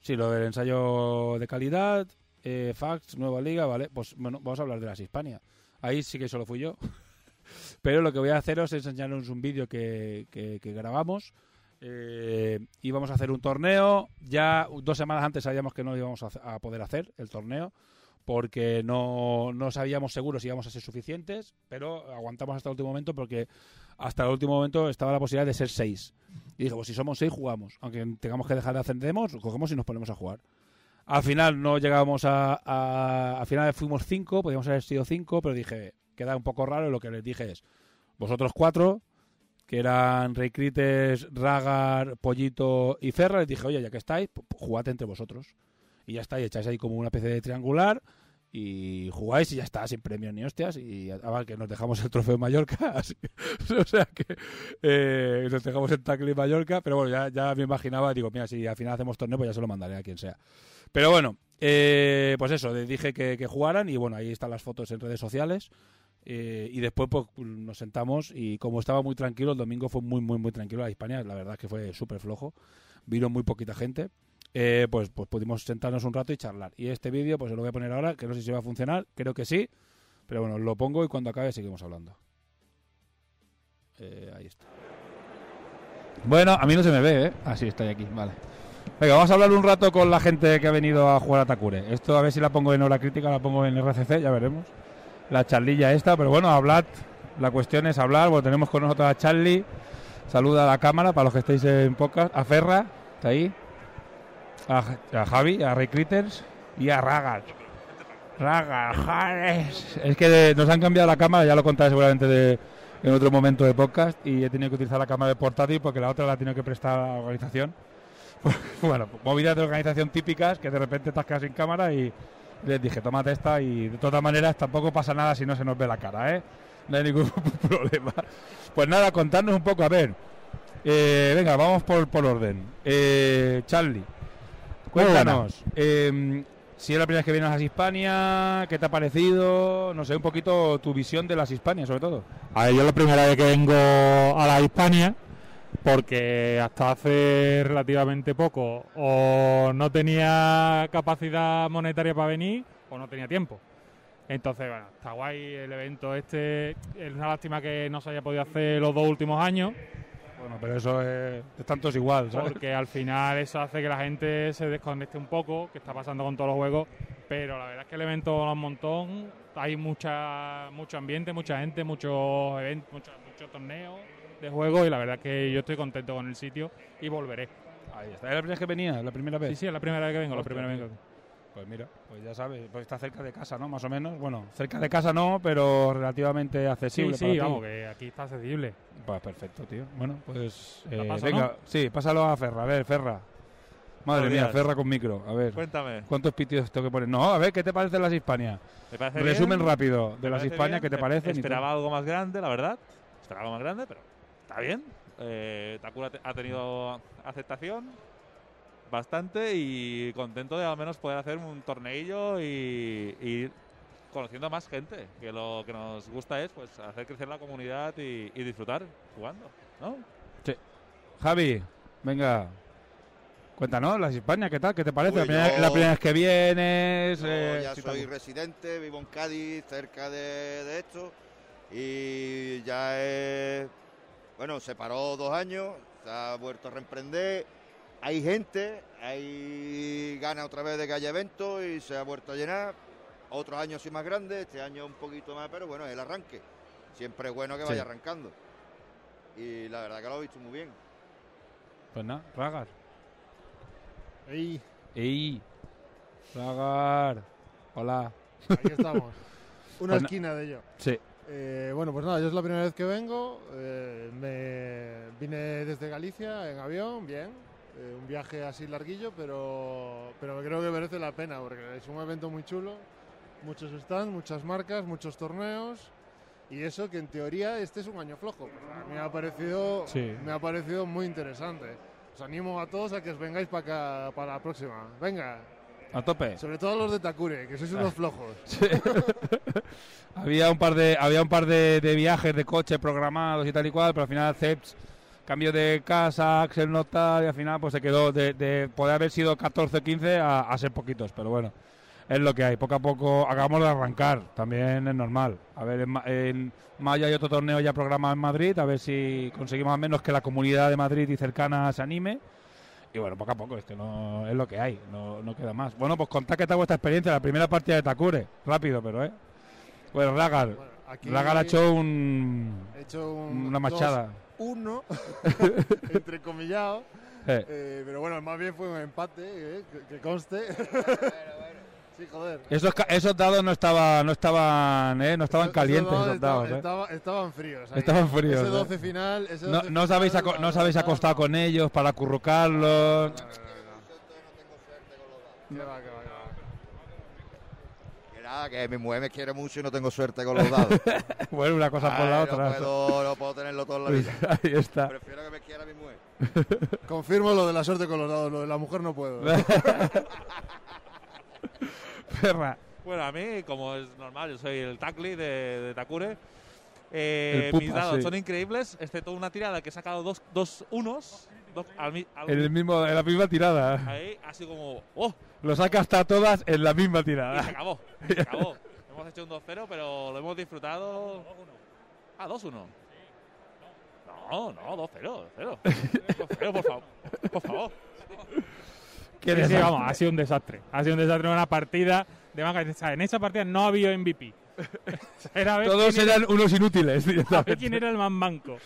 Sí, lo del ensayo de calidad, eh, fax, nueva liga, vale. Pues bueno, vamos a hablar de las Hispania. Ahí sí que solo fui yo. Pero lo que voy a haceros es enseñaros un vídeo que, grabamos. Eh, íbamos a hacer un torneo. Ya dos semanas antes sabíamos que no íbamos a poder hacer el torneo porque no, no sabíamos seguro si íbamos a ser suficientes, pero aguantamos hasta el último momento porque hasta el último momento estaba la posibilidad de ser seis. Y dije, pues si somos seis, jugamos. Aunque tengamos que dejar de ascendemos, cogemos y nos ponemos a jugar. Al final no llegábamos a. Al final fuimos cinco, podíamos haber sido cinco, pero dije, queda un poco raro. Y lo que les dije es, vosotros cuatro, que eran Rey Crites, Ragar, Pollito y Ferra, les dije, oye, ya que estáis, jugad entre vosotros y ya está, y echáis ahí como una especie de triangular y jugáis y ya está, sin premios ni hostias. Y ahora que nos dejamos el trofeo Mallorca, o sea que eh, nos dejamos el tackle Mallorca, pero bueno, ya, ya me imaginaba, digo, mira, si al final hacemos torneo, pues ya se lo mandaré a quien sea. Pero bueno, eh, pues eso, dije que, jugaran y bueno, ahí están las fotos en redes sociales. Eh, y después pues nos sentamos y como estaba muy tranquilo, el domingo fue muy, muy, muy tranquilo. La Hispania, la verdad que fue súper flojo. Vino muy poquita gente. Eh, pues, pues pudimos sentarnos un rato y charlar. Y este vídeo, pues se lo voy a poner ahora, que no sé si va a funcionar, creo que sí, pero bueno, lo pongo y cuando acabe seguimos hablando. Eh, ahí está. Bueno, a mí no se me ve, ¿eh? Ah, sí, estoy aquí, vale. Venga, vamos a hablar un rato con la gente que ha venido a jugar a Takure. Esto a ver si la pongo en hora crítica, la pongo en RCC, ya veremos. La charlilla esta, pero bueno, hablad. La cuestión es hablar. Bueno, tenemos con nosotros a Charlie. Saluda a la cámara para los que estéis en podcast. A Ferra, está ahí a, Javi, a Ray Critters y a Ragar. Ragar, es que nos han cambiado la cámara, ya lo contaré seguramente de, en otro momento de podcast y he tenido que utilizar la cámara de portátil porque la otra la he tenido que prestar a la organización. bueno, movidas de organización típicas que de repente estás casi sin cámara y les dije, tómate esta y de todas maneras tampoco pasa nada si no se nos ve la cara, ¿eh? No hay ningún problema. Pues nada, contarnos un poco, a ver. Eh, venga, vamos por, por orden. Eh, Charlie, Cuéntanos, eh, si es la primera vez que vienes a las Hispania, ¿qué te ha parecido? No sé, un poquito tu visión de las Hispanias, sobre todo.
A ver, yo es la primera vez que vengo a las Hispania, porque hasta hace relativamente poco o no tenía capacidad monetaria para venir o no tenía tiempo. Entonces, bueno, está guay el evento este. Es una lástima que no se haya podido hacer los dos últimos años,
bueno, pero eso es, tanto es igual, ¿sabes?
Porque al final eso hace que la gente se desconecte un poco, que está pasando con todos los juegos, pero la verdad es que el evento mola un montón. Hay mucha, mucho ambiente, mucha gente, muchos eventos, muchos mucho torneos de juego y la verdad que yo estoy contento con el sitio y volveré.
Ahí está. ¿Es la primera vez que venía? ¿La primera vez?
Sí, sí, es la primera vez que vengo, la primera vez que
tío. Pues mira, pues ya sabes, pues está cerca de casa, ¿no? Más o menos. Bueno, cerca de casa no, pero relativamente
Sí,
accesible.
sí,
para ti.
vamos, que aquí está accesible.
Pues perfecto, tío. Bueno, pues
¿La
eh,
paso,
venga,
no?
sí, pásalo a Ferra. A ver, Ferra. Madre mía. Ferra con micro. A ver,
Cuéntame.
¿cuántos pitidos tengo que poner? No, a ver, ¿qué te parecen las Hispanias?
¿Me parece
Resumen
bien?
rápido de las Hispanias,
bien.
¿qué te
Eh,
parecen?
Esperaba algo más grande, la verdad. Esperaba algo más grande, pero está bien. Eh, Takura ha tenido aceptación bastante y contento de al menos poder hacer un torneillo y, y ir conociendo a más gente. Que lo que nos gusta es pues hacer crecer la comunidad y, y disfrutar jugando, ¿no?
Javi, venga. Cuéntanos, las Hispanias, ¿qué tal? ¿Qué te parece?
Uy,
la, primera,
yo-
la primera vez que vienes.
Yo
eh,
ya
¿qué
soy
tal?
residente, vivo en Cádiz, cerca de, de esto. Y ya he. Bueno, se paró dos años, se ha vuelto a reemprender. Hay gente, hay ganas otra vez de que haya eventos y se ha vuelto a llenar. Otros años sí más grandes, este año un poquito más, pero bueno, es el arranque. Siempre es bueno que
Sí.
vaya arrancando. Y la verdad que lo he visto muy bien.
Pues nada, Ragar.
Ey,
¡Ey! Ragar. Hola.
aquí estamos. Una
Pues na-
esquina de ello.
Sí.
Eh, bueno, pues nada, yo es la primera vez que vengo. eh, me vine desde Galicia en avión, bien. Eh, un viaje así larguillo, pero, pero creo que merece la pena porque es un evento muy chulo. Muchos stands, muchas marcas, muchos torneos. Y eso que en teoría este es un año flojo. pero a mí me ha parecido,
Sí.
me ha parecido muy interesante. Os animo a todos a que os vengáis para acá para la próxima. Venga,
A tope.
sobre todo los de Takure, que sois unos flojos.
Sí. había un par de había un par de, de viajes de coche programados y tal y cual, pero al final Ceps cambio de casa, Axel no tal, y al final pues se quedó de, de poder haber sido 14 o 15 a, a ser poquitos, pero bueno, es lo que hay. Poco a poco acabamos de arrancar, también es normal. A ver, en, en mayo hay otro torneo ya programado en Madrid, a ver si conseguimos al menos que la comunidad de Madrid y cercana se anime. Y bueno, poco a poco, es que no es lo que hay, no, no queda más. Bueno, pues contad qué tal vuestra experiencia, la primera partida de Takure. Rápido, pero, ¿eh? Bueno, Ragar.
Bueno,
Ragar ha hecho un,
he hecho un
una machada.
2-1, entrecomillado.
Eh,
Eh, pero bueno, más bien fue un empate, eh, que, que conste. sí, joder.
esos, ca- esos dados no, estaba, no estaban, ¿eh? No estaban
Esos-
calientes
esos
esos
dados
dados, ¿eh?
estaba- estaban fríos. ahí.
Estaban fríos,
Ese
¿eh?
12 final. Ese
No,
12
no os habéis,
final,
aco- no os habéis acostado
no.
con ellos para acurrucarlos.
Que va, que va, que va.
Que nada, que mi mujer me quiere mucho y no tengo suerte con los dados.
bueno, una cosa por la
Ay,
otra.
No puedo, no puedo tenerlo todo en la vida.
Ahí está.
Prefiero que me quiera mi mujer.
Confirmo lo de la suerte con los dados, lo de la mujer no puedo.
Perra.
Bueno, a mí, como es normal, yo soy el Takli de, de Takure. Eh, mis dados
sí.
son increíbles, excepto una tirada que he sacado dos, dos unos. Dos- al al-
En, el mismo, en la misma tirada.
ahí, así como, ¡oh!
Lo saca hasta todas en la misma
Y se
tirada.
acabó. Se acabó. hemos hecho un 2-0, pero lo hemos disfrutado. Ah, 2-1. No, no, 2-0. 2-0, 2-0, por favor. Por favor.
Qué
Sí, sí, vamos, ha sido un desastre. Ha sido un desastre en una partida de manga. O sea, en esa partida no había MVP. Era
Todos
quién era-
eran unos inútiles.
a ver quién era el más manco.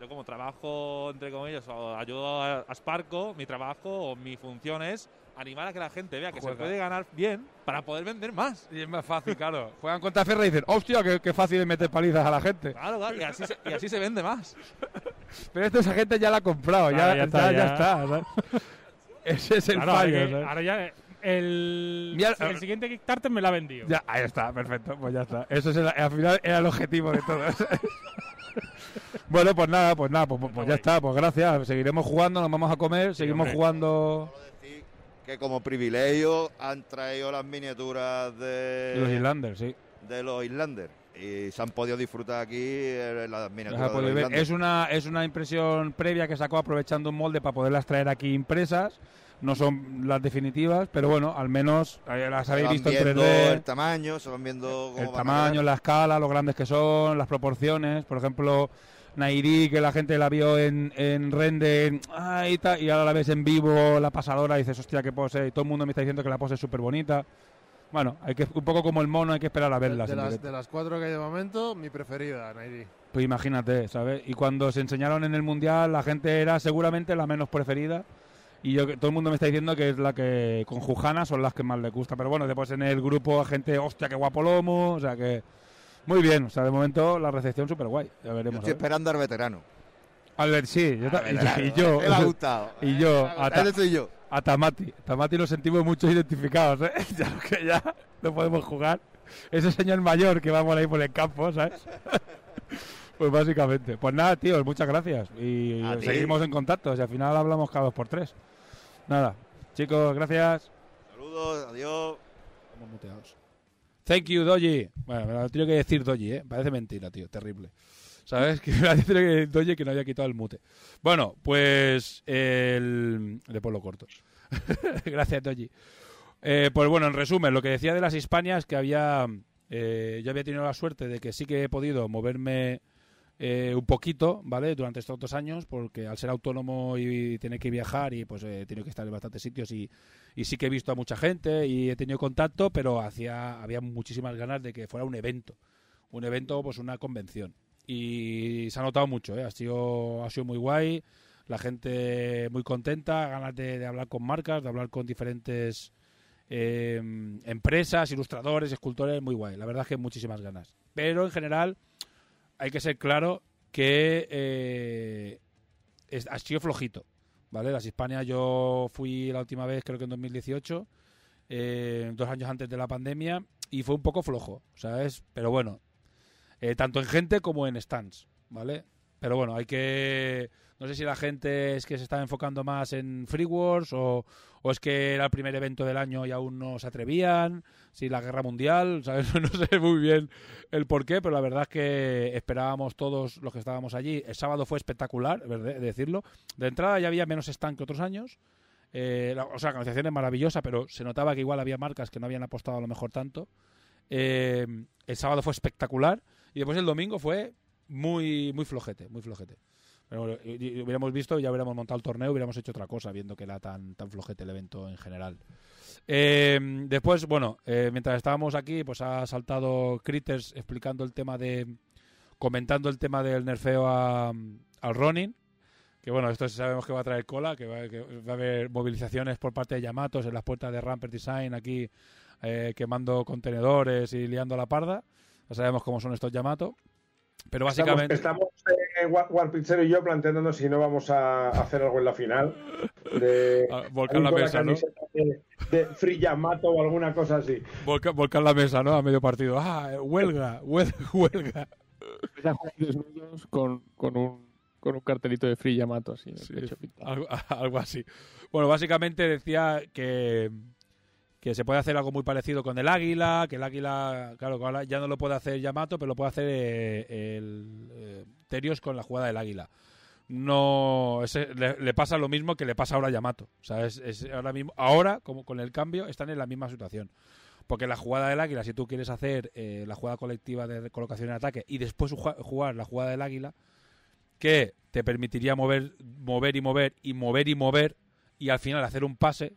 Yo como trabajo, entre comillas, o ayudo a, a Sparco, mi trabajo o mi función es animar a que la gente vea que
Juega.
se puede ganar bien para poder vender más.
Y es más fácil, claro. Juegan contra Ferra y dicen, hostia, qué, qué fácil es meter palizas a la gente.
Claro, claro, y así se, y así se vende más.
Pero esto esa gente ya la ha comprado, ya,
Claro, ya
ya
está.
Ya,
ya.
está ¿sabes? Ese es el
Claro, ahora,
fallo.
que-
¿sabes?
ahora ya el,
Mira,
el siguiente Kickstarter me lo ha vendido.
Ya, ahí está, perfecto, pues ya está. Eso es el- al final era el objetivo de todo. bueno, pues nada, pues nada, pues, pues ya está, pues gracias. Seguiremos jugando, nos vamos a comer, seguimos
hombre.
jugando
que como privilegio han traído las miniaturas de
los Islanders, sí.
de los Islanders y se han podido disfrutar aquí eh, las miniaturas de los. Islanders.
Es una, es una impresión previa que sacó aprovechando un molde para poderlas traer aquí impresas. No son las definitivas, pero bueno, al menos eh, las habéis visto en
viendo
3D.
el tamaño, se van viendo cómo
el
van a
tamaño, la escala, lo grandes que son, las proporciones. Por ejemplo, Nairi, que la gente la vio en, en render, ay, y, tal, y ahora la ves en vivo, la pasadora, y dices, hostia, qué pose, y todo el mundo me está diciendo que la pose es súper bonita. Bueno, hay que un poco como el mono, hay que esperar a
De,
verlas.
de
en
las,
directo.
de las cuatro que hay de momento, mi preferida, Nairi.
Pues imagínate, ¿sabes? Y cuando se enseñaron en el Mundial, la gente era seguramente la menos preferida. Y yo, todo el mundo me está diciendo que es la que con Jujana son las que más le gusta. Pero bueno, después en el grupo gente, hostia, qué guapo lomo. O sea que muy bien. O sea, de momento la recepción súper guay. Ya
Yo
veremos.
estoy
a ver.
esperando al veterano.
Albert, sí, yo ta-
Al
y, yo.
Él ha gustado.
Y yo, a, Ta-
soy yo.
a Tamati. Tamati lo sentimos mucho identificados, ¿eh? Ya que ya no podemos jugar. Ese señor mayor que va por ahí por el campo, ¿sabes? Pues básicamente. Pues nada, tíos, muchas gracias. Y seguimos en contacto. Y al final hablamos cada dos por tres. Nada. Chicos, gracias.
Saludos, adiós.
Estamos muteados. Thank you, Doji. Bueno, me lo he tenido que decir Doji, ¿eh? Parece mentira, tío. Terrible. ¿Sabes? Que me lo que decir Doji que no había quitado el mute. Bueno, pues el... De polo corto. Gracias, Doji. Eh, pues bueno, en resumen, lo que decía de las Hispanias que había... eh, yo había tenido la suerte de que sí que he podido moverme eh, un poquito, ¿vale? Durante estos dos años, porque al ser autónomo y tener que viajar y pues he tenido que estar en bastantes sitios y, y sí que he visto a mucha gente y he tenido contacto, pero hacía, había muchísimas ganas de que fuera un evento. Un evento, pues una convención. Y se ha notado mucho, ¿eh? Ha sido, ha sido muy guay, la gente muy contenta, ganas de, de hablar con marcas, de hablar con diferentes eh, empresas, ilustradores, escultores, muy guay. La verdad es que muchísimas ganas. Pero en general hay que ser claro que eh, es- ha sido flojito. ¿Vale? Las Hispanias yo fui la última vez, creo que en 2018, eh, dos años antes de la pandemia, y fue un poco flojo, ¿sabes? Pero bueno, eh, tanto en gente como en stands, ¿vale? Pero bueno, hay que... No sé si la gente es que se está enfocando más en Free Wars o, es que era el primer evento del año y aún no se atrevían, si la guerra mundial, ¿sabes? No sé muy bien el por qué, pero la verdad es que esperábamos todos los que estábamos allí. El sábado fue espectacular, es verdad, decirlo. De entrada ya había menos stand que otros años. Eh, o sea, la organización es maravillosa, pero se notaba que igual había marcas que no habían apostado a lo mejor tanto. Eh, el sábado fue espectacular y después el domingo fue muy muy flojete, muy flojete. Bueno, hubiéramos visto, ya hubiéramos montado el torneo, hubiéramos hecho otra cosa, viendo que era tan, tan flojete el evento en general. Eh, después, bueno, eh, mientras estábamos aquí, pues ha saltado Critters explicando el tema de. comentando el tema del nerfeo a- al Ronin. Que bueno, esto sabemos que va a traer cola, que va, que va a haber movilizaciones por parte de Yamatos en las puertas de Ramper Design aquí, eh, quemando contenedores y liando la parda. Ya sabemos cómo son estos Yamato. Pero
Estamos,
básicamente.
estamos eh, War- Warpizzero y yo planteándonos si no vamos a hacer algo en la final. De,
a volcar la mesa, ¿no?
De, de Free Yamato o alguna cosa así.
Volca- volcar la mesa, ¿no? A medio partido. Ah, eh, huelga, huel- huelga.
Desnudos con, con, un, con un cartelito de Free Yamato así.
Sí, algo así. Bueno, básicamente decía que, que se puede hacer algo muy parecido con el águila, que el águila, claro, ya no lo puede hacer Yamato, pero lo puede hacer eh, el eh, Terios con la jugada del águila. No, le, pasa lo mismo que le pasa ahora a Yamato. O sea, es, ahora mismo, ahora, como con el cambio, están en la misma situación. Porque la jugada del águila, si tú quieres hacer eh, la jugada colectiva de colocación en ataque y después ju- jugar la jugada del águila, que te permitiría mover, mover y mover y mover y mover y al final hacer un pase.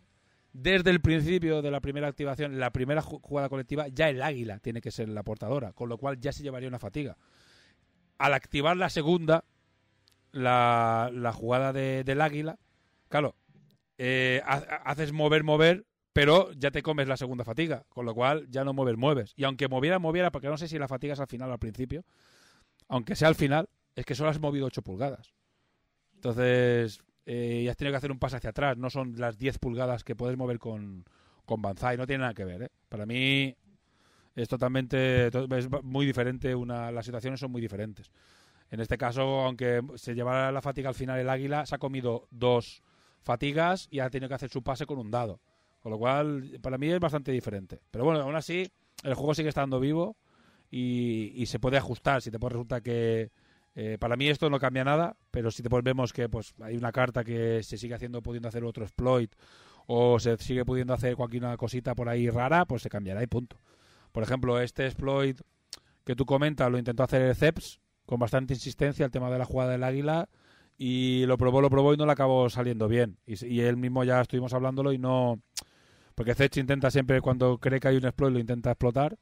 Desde el principio de la primera activación, la primera ju- jugada colectiva, ya el águila tiene que ser la portadora, con lo cual ya se llevaría una fatiga. Al activar la segunda, la, la jugada de- del águila, claro, eh, ha- ha- haces mover, mover, pero ya te comes la segunda fatiga, con lo cual ya no mueves, mueves. Y aunque moviera, moviera, porque no sé si la fatiga es al final o al principio, aunque sea al final, es que solo has movido 8 pulgadas. Entonces, eh, ya has tenido que hacer un pase hacia atrás, no son las 10 pulgadas que puedes mover con, con Banzai, no tiene nada que ver. ¿eh? Para mí es totalmente, to- es muy diferente, una, las situaciones son muy diferentes. En este caso, aunque se llevara la fatiga al final el águila, se ha comido dos fatigas y ha tenido que hacer su pase con un dado. Con lo cual, para mí es bastante diferente. Pero bueno, aún así, el juego sigue estando vivo y, y se puede ajustar. Si te puede resulta que eh, para mí esto no cambia nada, pero si después vemos que pues hay una carta que se sigue haciendo pudiendo hacer otro exploit o se sigue pudiendo hacer cualquier una cosita por ahí rara, pues se cambiará y punto. Por ejemplo, este exploit que tú comentas lo intentó hacer el Ceps con bastante insistencia el tema de la jugada del águila y lo probó, lo probó y no le acabó saliendo bien. Y, él mismo ya estuvimos hablándolo y no... Porque Zech intenta siempre, cuando cree que hay un exploit, lo intenta explotar,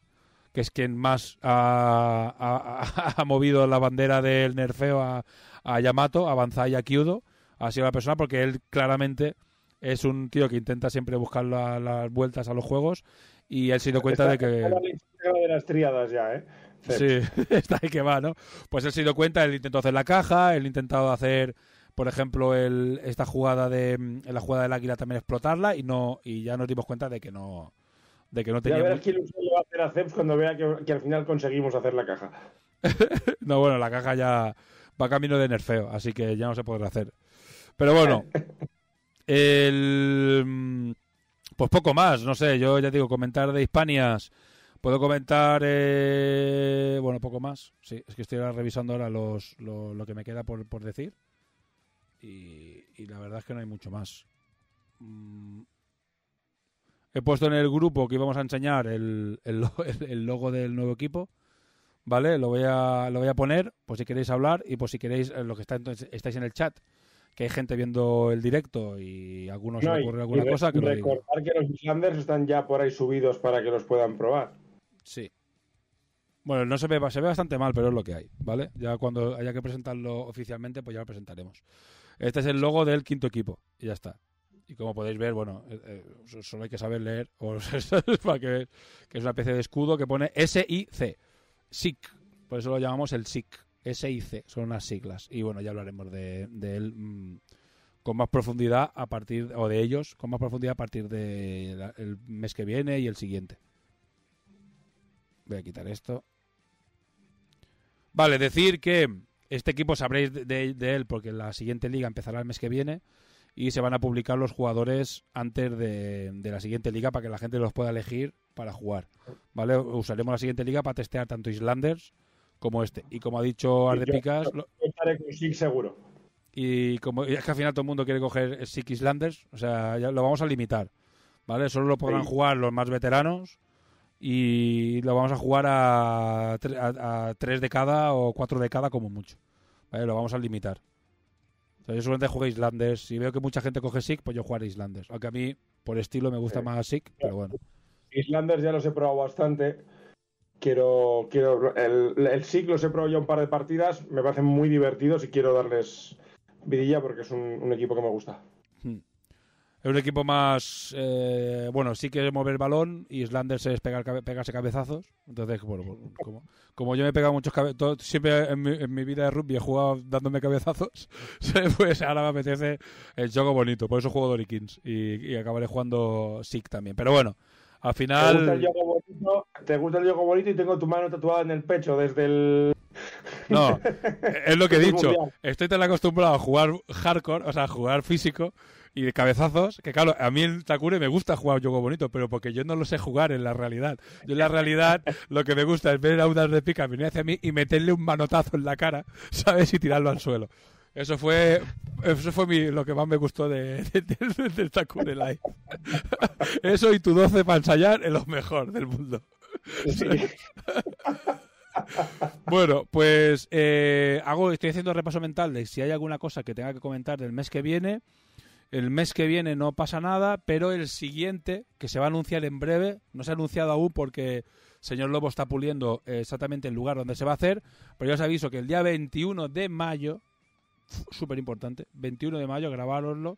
que es quien más ha, ha- ha movido la bandera del nerfeo a, a Yamato, a Banzai y a Kyudo. Ha sido la persona porque él claramente es un tío que intenta siempre buscar la- las vueltas a los juegos y él se dio cuenta de que...
está de las tríadas ya, ¿eh?
Sí, está ahí que va, ¿no? Pues él se dio cuenta, él intentó hacer la caja, él intentado hacer, por ejemplo, el, esta jugada de mm, la jugada del águila también explotarla y no y ya nos dimos cuenta de que no de que no
Ya
tenía
verás
mu-
qué ilusión le va a hacer a Ceps cuando vea que, que al final conseguimos hacer la caja.
no bueno la caja ya va camino de nerfeo así que ya no se podrá hacer pero bueno el pues poco más no sé yo ya digo comentar de Hispanias puedo comentar eh, bueno poco más sí es que estoy ahora revisando ahora los lo, lo que me queda por, por decir y, y la verdad es que no hay mucho más Mm, he puesto en el grupo que íbamos a enseñar el, el, lo- el- el logo del nuevo equipo ¿vale? Lo voy a, lo voy a poner, por si queréis hablar y por si queréis, eh, lo que está entonces, estáis en el chat, que hay gente viendo el directo y algunos se
No, y-
ocurre alguna cosa que lo
recordar que los Islanders están ya por ahí subidos para que los puedan probar.
Sí. Bueno, no se ve, se ve bastante mal, pero es lo que hay, ¿vale? Ya cuando haya que presentarlo oficialmente, pues ya lo presentaremos. Este es el logo del quinto equipo y ya está. Y como podéis ver, bueno, eh, eh, so- solo hay que saber leer para que, que es una especie de escudo que pone S-I-C. SIC. Por eso lo llamamos el SIC. S-I-C. Son unas siglas. Y bueno, ya hablaremos de, de él mm, con más profundidad a partir, o de ellos, con más profundidad a partir del mes que viene y el siguiente. Voy a quitar esto. Vale, decir que este equipo sabréis de, de- de él porque la siguiente liga empezará el mes que viene y se van a publicar los jugadores antes de, de la siguiente liga para que la gente los pueda elegir para jugar. ¿Vale? Usaremos la siguiente liga para testear tanto Islanders como este. Y como ha dicho Arde
Yo-
Picas,
yo estaré con Sig seguro.
y como y es que al final todo el mundo quiere coger Sick Islanders, o sea, ya lo vamos a limitar, ¿vale? Solo lo podrán
Sí.
jugar los más veteranos y lo vamos a jugar a, a, a tres de cada o cuatro de cada como mucho, ¿vale? Lo vamos a limitar. Sea, yo solamente juego Islanders. Si veo que mucha gente coge Sick, pues yo jugaré Islanders. Aunque a mí, por estilo, me gusta
Sí.
más Sick, pero bueno.
Islanders ya los he probado bastante. Quiero, quiero el, el SIG los he probado ya un par de partidas. Me parecen muy divertidos y quiero darles vidilla porque es un, un equipo que me gusta.
Es un equipo más. eh, bueno, sí que es mover balón y Islanders es pegar, pegarse cabezazos. Entonces, bueno, pues, como, como yo me he pegado muchos cabezazos. Siempre en mi, en mi vida de rugby he jugado dándome cabezazos. Pues ahora me apetece el juego bonito. Por eso juego Dorikins y, y acabaré jugando Sick también. Pero bueno, al
¿Te gusta, el
final.
juego bonito, te gusta el juego bonito y tengo tu mano tatuada en el pecho desde el.
No, es lo que he dicho. Estoy tan acostumbrado a jugar hardcore, o sea, a jugar físico y de cabezazos, que claro, a mí el Takure me gusta jugar juego bonito, pero porque yo no lo sé jugar en la realidad. Yo en la realidad lo que me gusta es ver a unas de pica venir hacia mí y meterle un manotazo en la cara, ¿sabes? Y tirarlo al suelo. Eso fue eso fue mi- lo que más me gustó de, de- de- del Takure Live. Eso y tu 12 para ensayar es lo mejor del mundo.
Sí.
Bueno, pues eh, hago, estoy haciendo repaso mental de si hay alguna cosa que tenga que comentar del mes que viene. El mes que viene no pasa nada, pero el siguiente, que se va a anunciar en breve, no se ha anunciado aún porque señor Lobo está puliendo exactamente el lugar donde se va a hacer, pero ya os aviso que el día 21 de mayo, súper importante, 21 de mayo, grabároslo,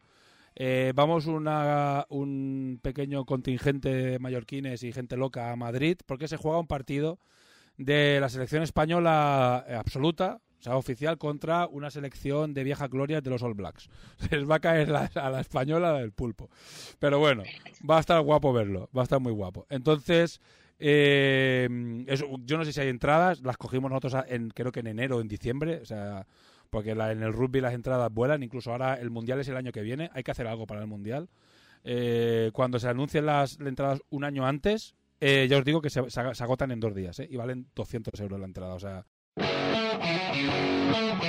eh, vamos una, un pequeño contingente de mallorquines y gente loca a Madrid porque se juega un partido de la selección española absoluta, o sea, oficial, contra una selección de vieja gloria de los All Blacks. Les va a caer la- a la española del pulpo. Pero bueno, va a estar guapo verlo, va a estar muy guapo. Entonces, eh, yo no sé si hay entradas, las cogimos nosotros en, creo que en enero o en diciembre, o sea, porque en el rugby las entradas vuelan, incluso ahora el Mundial es el año que viene, hay que hacer algo para el Mundial. Eh, cuando se anuncien las entradas un año antes, eh, ya os digo que se agotan en dos días ¿eh? y valen 200 euros la entrada. O sea, you.